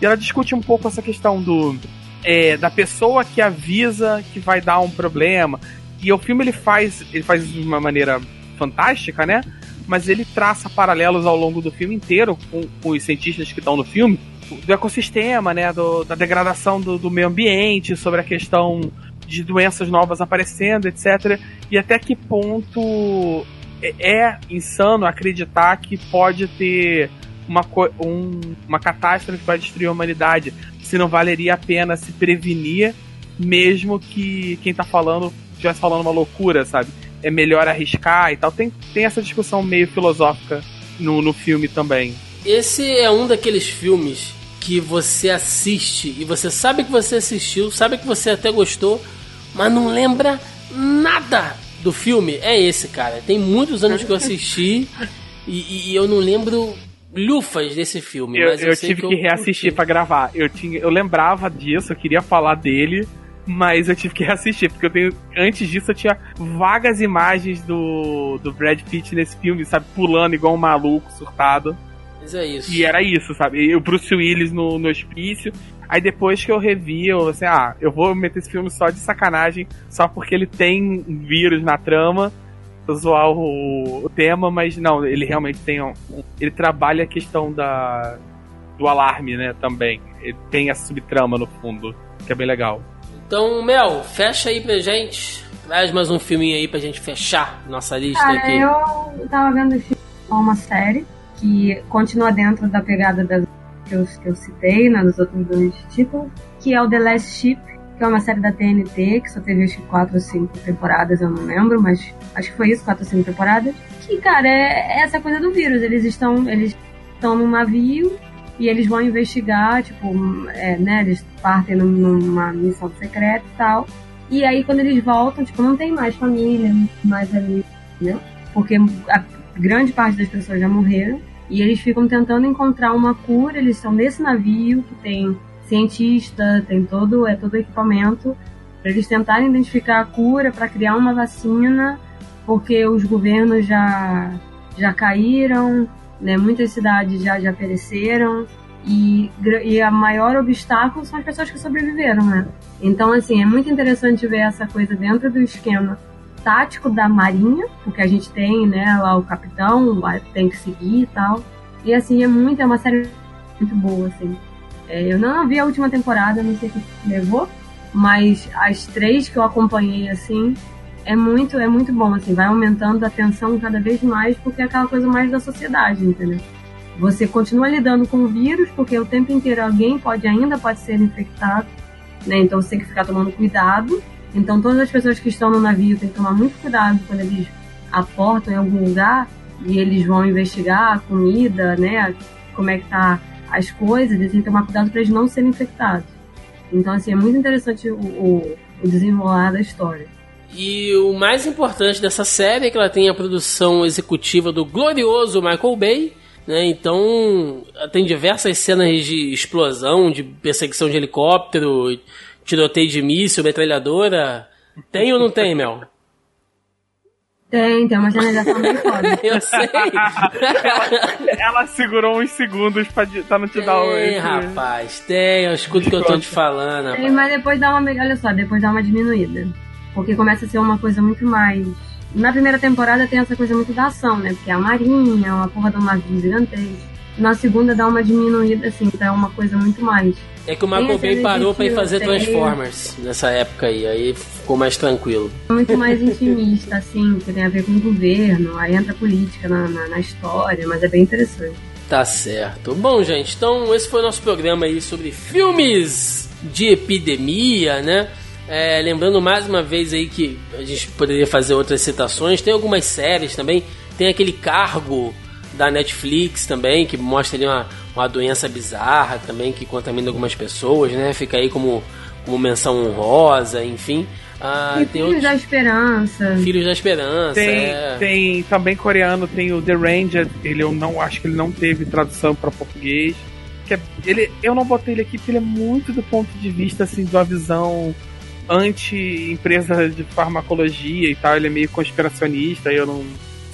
E ela discute um pouco essa questão do é, da pessoa que avisa que vai dar um problema. E o filme ele faz, ele faz de uma maneira fantástica, né? Mas ele traça paralelos ao longo do filme inteiro com, com os cientistas que estão no filme do ecossistema, né, do- da degradação do, do meio ambiente, sobre a questão de doenças novas aparecendo, etc. E até que ponto é, é insano acreditar que pode ter uma, um- uma catástrofe que vai destruir a humanidade, se não valeria a pena se prevenir, mesmo que quem tá falando estivesse falando uma loucura, sabe? É melhor arriscar e tal. Tem, tem essa discussão meio filosófica no, no filme também. Esse é um daqueles filmes que você assiste e você sabe que você assistiu, sabe que você até gostou, mas não lembra nada do filme. É esse, cara. Tem muitos anos que eu assisti e, e eu não lembro lufas desse filme. Eu, mas eu, eu tive que, que, eu reassistir pra gravar. Eu, tinha, eu lembrava disso, eu queria falar dele, mas eu tive que <laughs> reassistir, porque eu tenho. Antes disso eu tinha vagas imagens do, do Brad Pitt nesse filme, sabe, pulando igual um maluco, surtado. Mas é isso. E era isso, sabe? E o Bruce Willis no, no hospício. Aí depois que eu revi, eu assim, ah, eu vou meter esse filme só de sacanagem, só porque ele tem um vírus na trama, pra zoar o, o tema, mas não, ele realmente tem um, Ele trabalha a questão da do alarme, né, também. Ele tem essa subtrama no fundo, que é bem legal. Então, Mel, fecha aí pra gente. Traz mais um filminho aí pra gente fechar nossa lista Cara, aqui. eu tava vendo esse filme, é uma série que continua dentro da pegada das que eu, que eu citei né, nos outros dois títulos, que é o The Last Ship, que é uma série da TNT, que só teve acho que quatro ou cinco temporadas, eu não lembro, mas acho que foi isso, quatro ou cinco temporadas. Que, cara, é, é essa coisa do vírus. Eles estão, eles estão num navio e eles vão investigar, tipo, é, né, eles partem num- numa missão secreta e tal. E aí quando eles voltam, tipo, não tem mais família, mais ali, né? Porque a grande parte das pessoas já morreram. E eles ficam tentando encontrar uma cura. Eles estão nesse navio que tem cientista, tem todo, é todo equipamento para eles tentarem identificar a cura para criar uma vacina, porque os governos já já caíram, né? Muitas cidades já já pereceram e, e a maior obstáculo são as pessoas que sobreviveram, né? Então assim é muito interessante ver essa coisa dentro do esquema tático da marinha, porque a gente tem, né, lá o capitão, tem que seguir e tal. E assim, é muito, é uma série muito boa, assim. É, eu não vi a última temporada, não sei o que levou, mas as três que eu acompanhei, assim, é muito, é muito bom, assim, vai aumentando a tensão cada vez mais, porque é aquela coisa mais da sociedade, entendeu? Você continua lidando com o vírus, porque o tempo inteiro alguém pode ainda pode ser infectado, né? Então você tem que ficar tomando cuidado. Então todas as pessoas que estão no navio têm que tomar muito cuidado quando eles aportam em algum lugar e eles vão investigar a comida, né? Como é que tá as coisas, eles têm que tomar cuidado para eles não serem infectados. Então, assim, é muito interessante o, o, o desenrolar da história. E o mais importante dessa série é que ela tem a produção executiva do glorioso Michael Bay. Né? Então, tem diversas cenas de explosão, de perseguição de helicóptero, tiroteio de míssil, metralhadora. Tem ou não tem, Mel? Tem, tem uma cena bem foda. <laughs> Eu sei. ela, ela, segurou uns segundos pra, pra não te tem, dar o. Tem, rapaz, tem. Eu escuto o que eu tô te falando. Tem, mas depois dá uma. Olha só, depois dá uma diminuída. Porque começa a ser uma coisa muito mais. Na primeira temporada tem essa coisa muito da ação, né? Porque é a marinha, uma porra de um navio gigantesco. Na segunda dá uma diminuída, assim, pra uma coisa muito mais. É que o Michael Bay parou pra ir fazer Transformers nessa época aí, aí ficou mais tranquilo. Muito mais intimista, assim, que tem a ver com o governo, aí entra política na, na, na história, mas é bem interessante. Tá certo. Bom, gente, então esse foi o nosso programa aí sobre filmes de epidemia, né? É, lembrando mais uma vez aí que a gente poderia fazer outras citações. Tem algumas séries também. Tem aquele cargo da Netflix também, que mostra ali uma, uma doença bizarra também que contamina algumas pessoas, né? Fica aí como, como menção honrosa, enfim. Ah, tem Filhos outros... da Esperança. Filhos da Esperança. Tem, é. tem também coreano, tem o The Ranger. Ele eu não acho que ele não teve tradução para português. Que é, ele, eu não botei ele aqui porque ele é muito do ponto de vista assim de uma visão anti-empresa de farmacologia e tal. Ele é meio conspiracionista. E eu não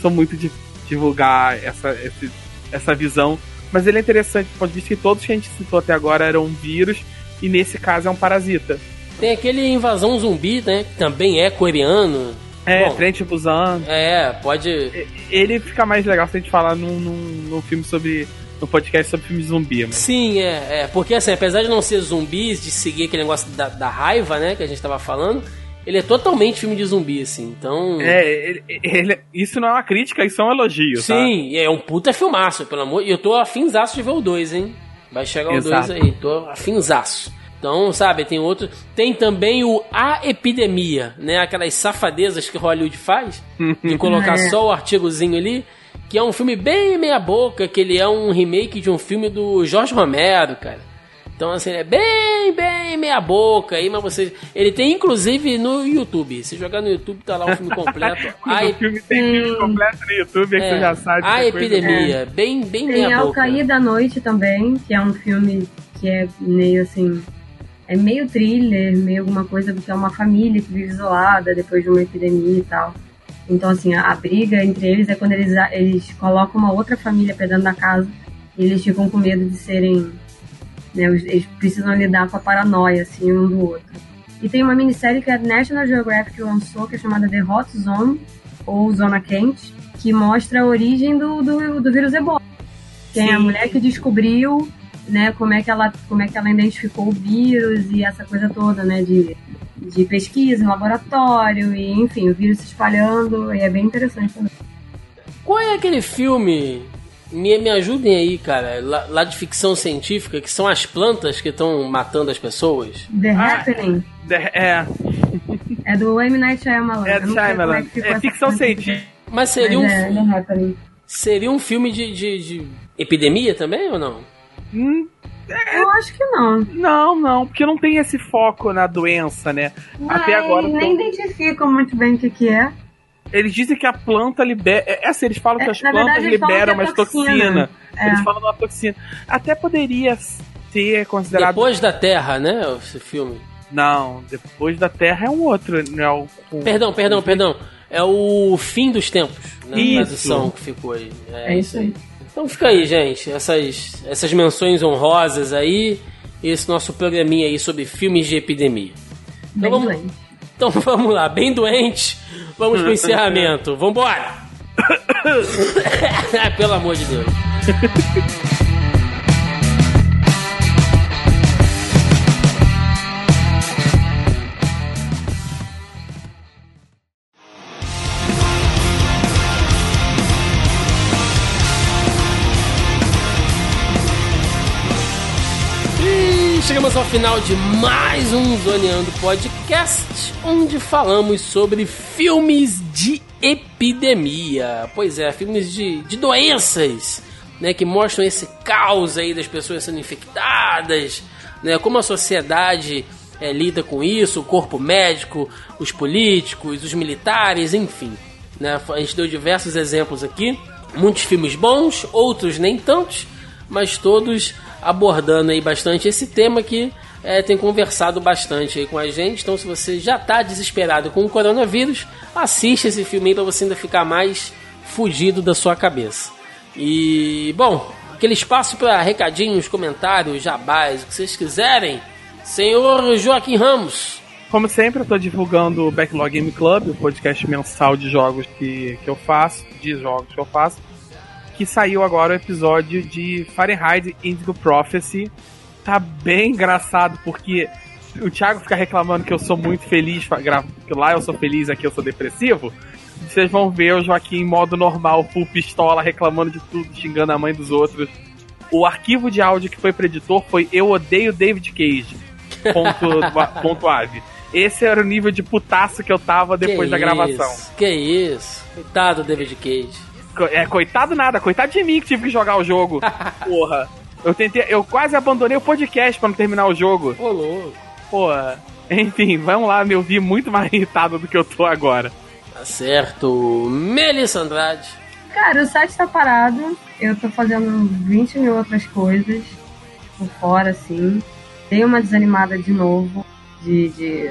sou muito de divulgar essa, esse, essa visão. Mas ele é interessante do ponto de vista que todos que a gente citou até agora eram vírus, e nesse caso é um parasita. Tem aquele invasão zumbi, né? Que também é coreano. É, Bom, Trent Busan. É, pode. Ele fica mais legal se a gente falar num, num, num filme sobre. no podcast sobre filme zumbi. Mas... Sim, é, é. Porque assim, apesar de não ser zumbis, de seguir aquele negócio da, da raiva, né? Que a gente tava falando ele é totalmente filme de zumbi, assim, então... É, ele, ele, isso não é uma crítica, isso é um elogio, Sim, tá? é um puta filmaço, pelo amor... E eu tô afinzaço de ver o 2, hein? Vai chegar o 2 aí, tô afinzaço. Então, sabe, tem outro... Tem também o A Epidemia, né? Aquelas safadezas que Hollywood faz, <laughs> de colocar é. só o artigozinho ali, que é um filme bem meia boca, que ele é um remake de um filme do Jorge Romero, cara. Então, assim, é bem, bem meia boca aí, mas você. Ele tem inclusive no YouTube. Se jogar no YouTube, tá lá o filme completo. <laughs> a o filme tem filme completo no YouTube, é que você já sabe. A Epidemia, é. bem, bem tem meia boca. Tem Ao Cair da Noite também, que é um filme que é meio assim. É meio thriller, meio alguma coisa, porque é uma família que vive isolada depois de uma epidemia e tal. Então, assim, a, a briga entre eles é quando eles, eles colocam uma outra família pra dentro da casa e eles ficam com medo de serem né? Eles precisam lidar com a paranoia, assim, um do outro. E tem uma minissérie que a National Geographic lançou, que é chamada The Hot Zone, ou Zona Quente, que mostra a origem do, do, do vírus ebola. Tem a mulher que descobriu, né, como é que ela, como é que ela identificou o vírus e essa coisa toda, né, de, de pesquisa laboratório e, enfim, o vírus se espalhando, e é bem interessante também. Qual é aquele filme me, me ajudem aí, cara, lá, lá, de ficção científica, que são as plantas que estão matando as pessoas. The ah, Happening. The, é. É do M. Night Shyamalan. É do Shyamalan. É, é ficção científica. Mas seria Mas um... É, seria um filme de, de, de, epidemia também, ou não? Hum, Eu acho que não. Não, não, porque não tem esse foco na doença, né? Até agora. Nem tô... identificam muito bem o que, que é. Eles dizem que a planta libera. É assim, eles falam É, que as na plantas verdade, liberam é mais toxina. toxina. É. Eles falam de uma toxina. Até poderia ser considerado. Depois da Terra, né? Esse filme. Não, depois da Terra é um outro, né? O- o- Perdão, perdão, perdão. É o fim dos tempos, na Isso. tradução que ficou aí. É isso aí. Então fica aí, gente. Essas, essas menções honrosas aí. Esse nosso programinha aí sobre filmes de epidemia. Bem vamos- doente. Então <laughs> vamos lá, bem doente. Vamos pro encerramento. Vambora! <laughs> <laughs> Pelo amor de Deus. Chegamos ao final de mais um Zoneando Podcast, onde falamos sobre filmes de epidemia. Pois é, filmes de, de doenças, né, que mostram esse caos aí das pessoas sendo infectadas, né, como a sociedade é, lida com isso, o corpo médico, os políticos, os militares, enfim. Né, a gente deu diversos exemplos aqui, muitos filmes bons, outros nem tantos, mas todos abordando aí bastante esse tema que é, tem conversado bastante aí com a gente. Então, se você já está desesperado com o coronavírus, assiste esse filme aí para você ainda ficar mais fugido da sua cabeça. E, bom, aquele espaço para recadinhos, comentários, jabás, o que vocês quiserem. Senhor Joaquim Ramos. Como sempre, eu tô divulgando o Backlog Game Club, o podcast mensal de jogos que, que eu faço, de jogos que eu faço, que saiu agora o episódio de Fahrenheit Indigo Prophecy. Tá bem engraçado, porque o Thiago fica reclamando que eu sou muito feliz, que lá eu sou feliz, aqui eu sou depressivo. Vocês vão ver o Joaquim em modo normal, full pistola, reclamando de tudo, xingando a mãe dos outros. O arquivo de áudio que foi pro editor foi Eu Odeio David Cage. Ponto, <laughs> ponto ave. Esse era o nível de putaço que eu tava depois Que da gravação. isso, Que isso. Coitado do David Cage. É, coitado nada, coitado de mim que tive que jogar o jogo. <laughs> Porra. Eu tentei, eu quase abandonei o podcast pra não terminar o jogo. Ô, louco. Porra. Enfim, vamos lá me ouvir muito mais irritado do que eu tô agora. Tá certo. Melissa Andrade. Cara, o site tá parado. Eu tô fazendo 20 mil outras coisas por fora, assim. Dei uma desanimada de novo de, de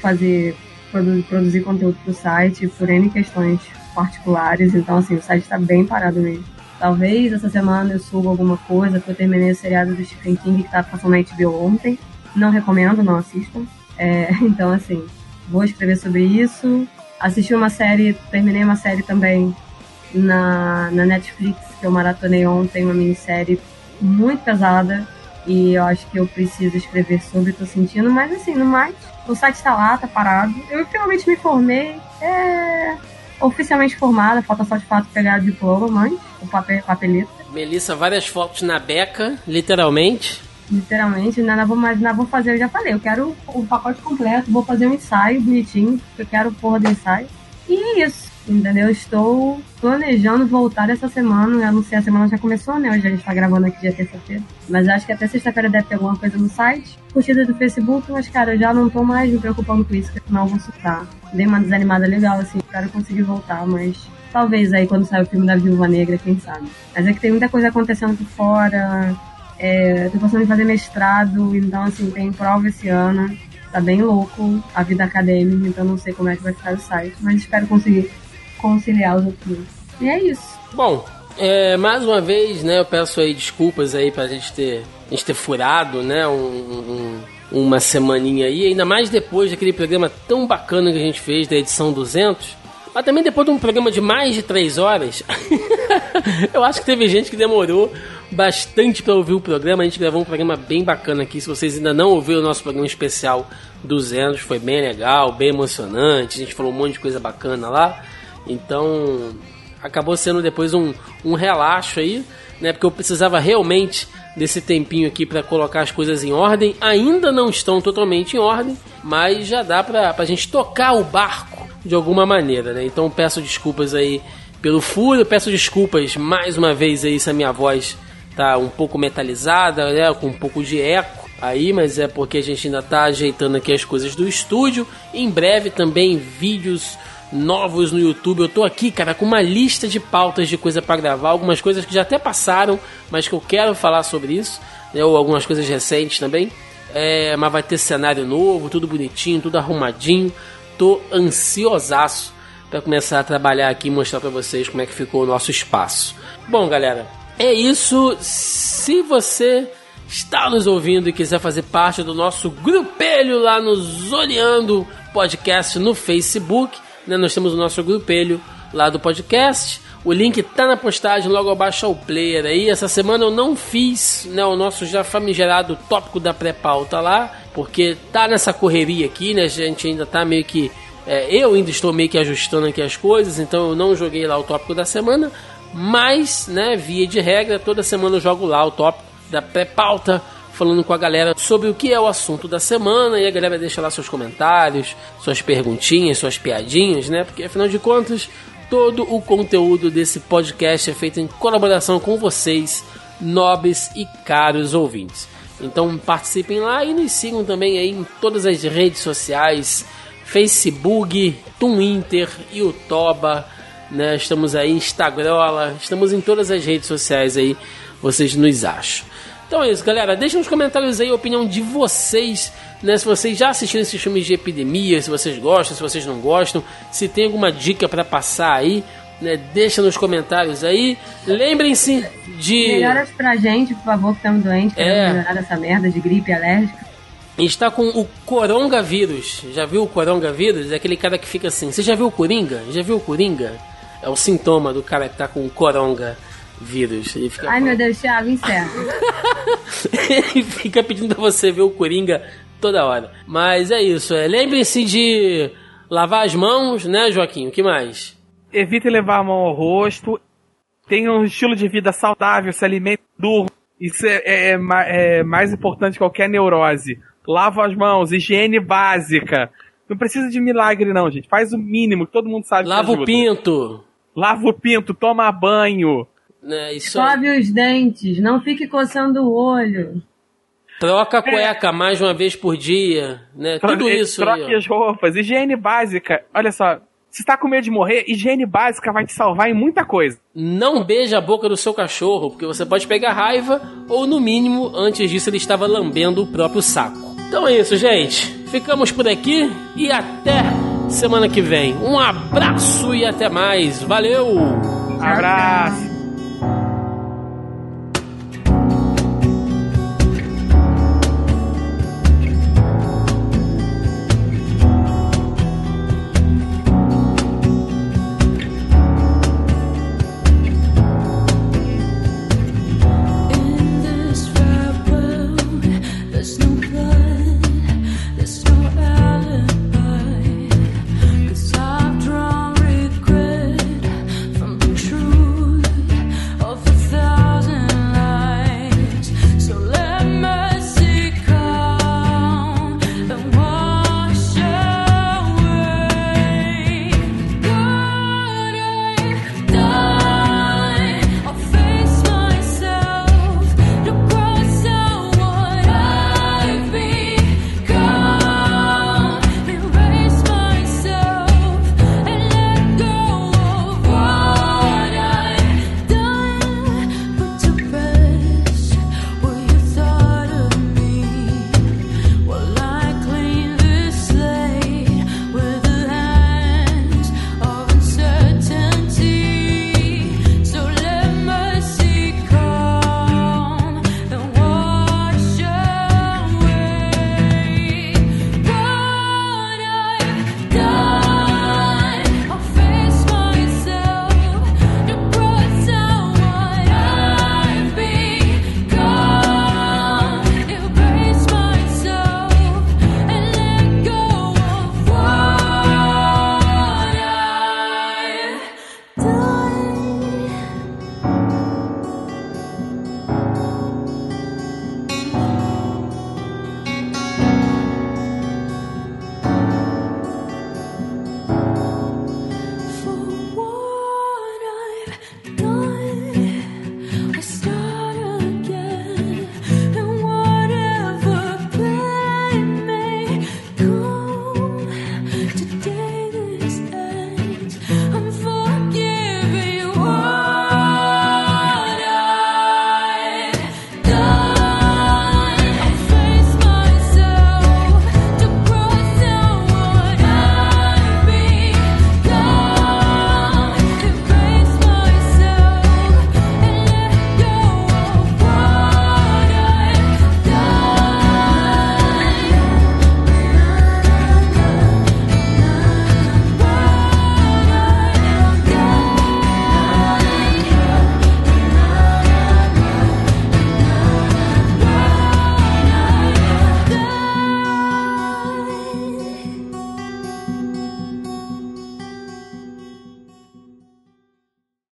fazer, produ- produzir conteúdo pro site por N questões particulares. Então, assim, o site tá bem parado mesmo. Talvez essa semana eu suba alguma coisa, porque eu terminei o seriado do Stephen King que tava passando na HBO ontem. Não recomendo, não assistam. É, <laughs> então, assim, vou escrever sobre isso. Assisti uma série, terminei uma série também na, na Netflix, que eu maratonei ontem, uma minissérie muito pesada. E eu acho que eu preciso escrever sobre, tô sentindo. Mas assim, no mais, o site tá lá, tá parado. Eu finalmente me formei. É oficialmente formada, falta só de fato pegar o diploma, mas o papel, papeleta. Melissa, várias fotos na beca, literalmente. Literalmente, ainda vou, mas ainda vou fazer, eu já falei, eu quero o pacote completo, vou fazer um ensaio bonitinho, porque eu quero porra do ensaio. E é isso, entendeu? Estou planejando voltar essa semana, eu não sei, a semana já começou, né? Hoje a gente tá gravando aqui dia terça-feira. Mas acho que até sexta-feira deve ter alguma coisa no site. Curtida do Facebook, mas cara, eu já não tô mais me preocupando com isso, eu vou surtar. Dei uma desanimada legal, assim, espero conseguir voltar, mas talvez aí quando sair o filme da Viúva Negra, quem sabe. Mas é que tem muita coisa acontecendo por fora, é, tô pensando em fazer mestrado, então assim, tem prova esse ano. Tá bem louco a vida acadêmica, então não sei como é que vai ficar o site, mas espero conseguir conciliar os outros. E é isso. Bom, é, mais uma vez, né, eu peço aí desculpas aí pra gente ter, a gente ter furado, né, um, um- uma semaninha aí, ainda mais depois daquele programa tão bacana que a gente fez da edição 200, mas também depois de um programa de mais de 3 horas, <laughs> eu acho que teve gente que demorou bastante pra ouvir o programa, a gente gravou um programa bem bacana aqui, se vocês ainda não ouviram o nosso programa especial 200, foi bem legal, bem emocionante, a gente falou um monte de coisa bacana lá, então acabou sendo depois um, um relaxo aí, né? Porque eu precisava realmente desse tempinho aqui para colocar as coisas em ordem. Ainda não estão totalmente em ordem, mas já dá pra, pra gente tocar o barco de alguma maneira, né? Então peço desculpas aí pelo furo, peço desculpas mais uma vez aí se a minha voz tá um pouco metalizada, né? Com um pouco de eco aí, mas é porque a gente ainda tá ajeitando aqui as coisas do estúdio. Em breve também vídeos novos no YouTube. Eu tô aqui, cara, com uma lista de pautas de coisa para gravar, algumas coisas que já até passaram, mas que eu quero falar sobre isso, né, ou algumas coisas recentes também. É, mas vai ter cenário novo, tudo bonitinho, tudo arrumadinho. Tô ansiosaço para começar a trabalhar aqui e mostrar para vocês como é que ficou o nosso espaço. Bom, galera, é isso. Se você está nos ouvindo e quiser fazer parte do nosso grupelho lá no Zoneando Podcast no Facebook, né, nós temos o nosso grupelho lá do podcast. O link tá na postagem, logo abaixo ao player aí. Essa semana eu não fiz né, o nosso já famigerado tópico da pré-pauta lá, porque tá nessa correria aqui, né? A gente ainda tá meio que. É, eu ainda estou meio que ajustando aqui as coisas, então eu não joguei lá o tópico da semana. Mas, né, via de regra, toda semana eu jogo lá o tópico da pré-pauta, falando com a galera sobre o que é o assunto da semana e a galera deixa lá seus comentários, suas perguntinhas, suas piadinhas, né? Porque afinal de contas, todo o conteúdo desse podcast é feito em colaboração com vocês, nobres e caros ouvintes. Então participem lá e nos sigam também aí em todas as redes sociais, Facebook, Twitter, Youtuba, né? Estamos aí, Instagram, estamos em todas as redes sociais aí, vocês nos acham. Então é isso, galera. Deixa nos comentários aí a opinião de vocês, né? Se vocês já assistiram esses filmes de epidemia, se vocês gostam, se vocês não gostam, se tem alguma dica para passar aí, né? Deixa nos comentários aí. Lembrem-se de. Melhoras pra gente, por favor, que estamos doentes, é. melhorar dessa merda de gripe alérgica. Está com o coronavírus. Já viu o coronavírus? É aquele cara que fica assim. Você já viu o Coringa? Já viu o Coringa? É o sintoma do cara que tá com o coronga vírus. Ele fica Ai meu Deus, Thiago, encerra. ele <laughs> fica pedindo pra você ver o Coringa toda hora. Mas é isso. É, Lembre-se de lavar as mãos, né, Joaquim? O que mais? Evite levar a mão ao rosto. Tenha um estilo de vida saudável, se alimente, durma. Isso é, é, é, é mais importante que qualquer neurose. Lava as mãos, higiene básica. Não precisa de milagre, não, gente. Faz o mínimo que todo mundo sabe. Lava o pinto. Lava o pinto, toma banho. Né, isso Sobe aí. os dentes, não fique coçando o olho. Troca a cueca é. mais uma vez por dia, né? Tudo isso. Troque aí, as roupas, higiene básica. Olha só, se está com medo de morrer, higiene básica vai te salvar em muita coisa. Não beija a boca do seu cachorro, porque você pode pegar raiva, ou no mínimo, antes disso ele estava lambendo o próprio saco. Então é isso, gente. Ficamos por aqui e até semana que vem. Um abraço e até mais. Valeu! Abraço!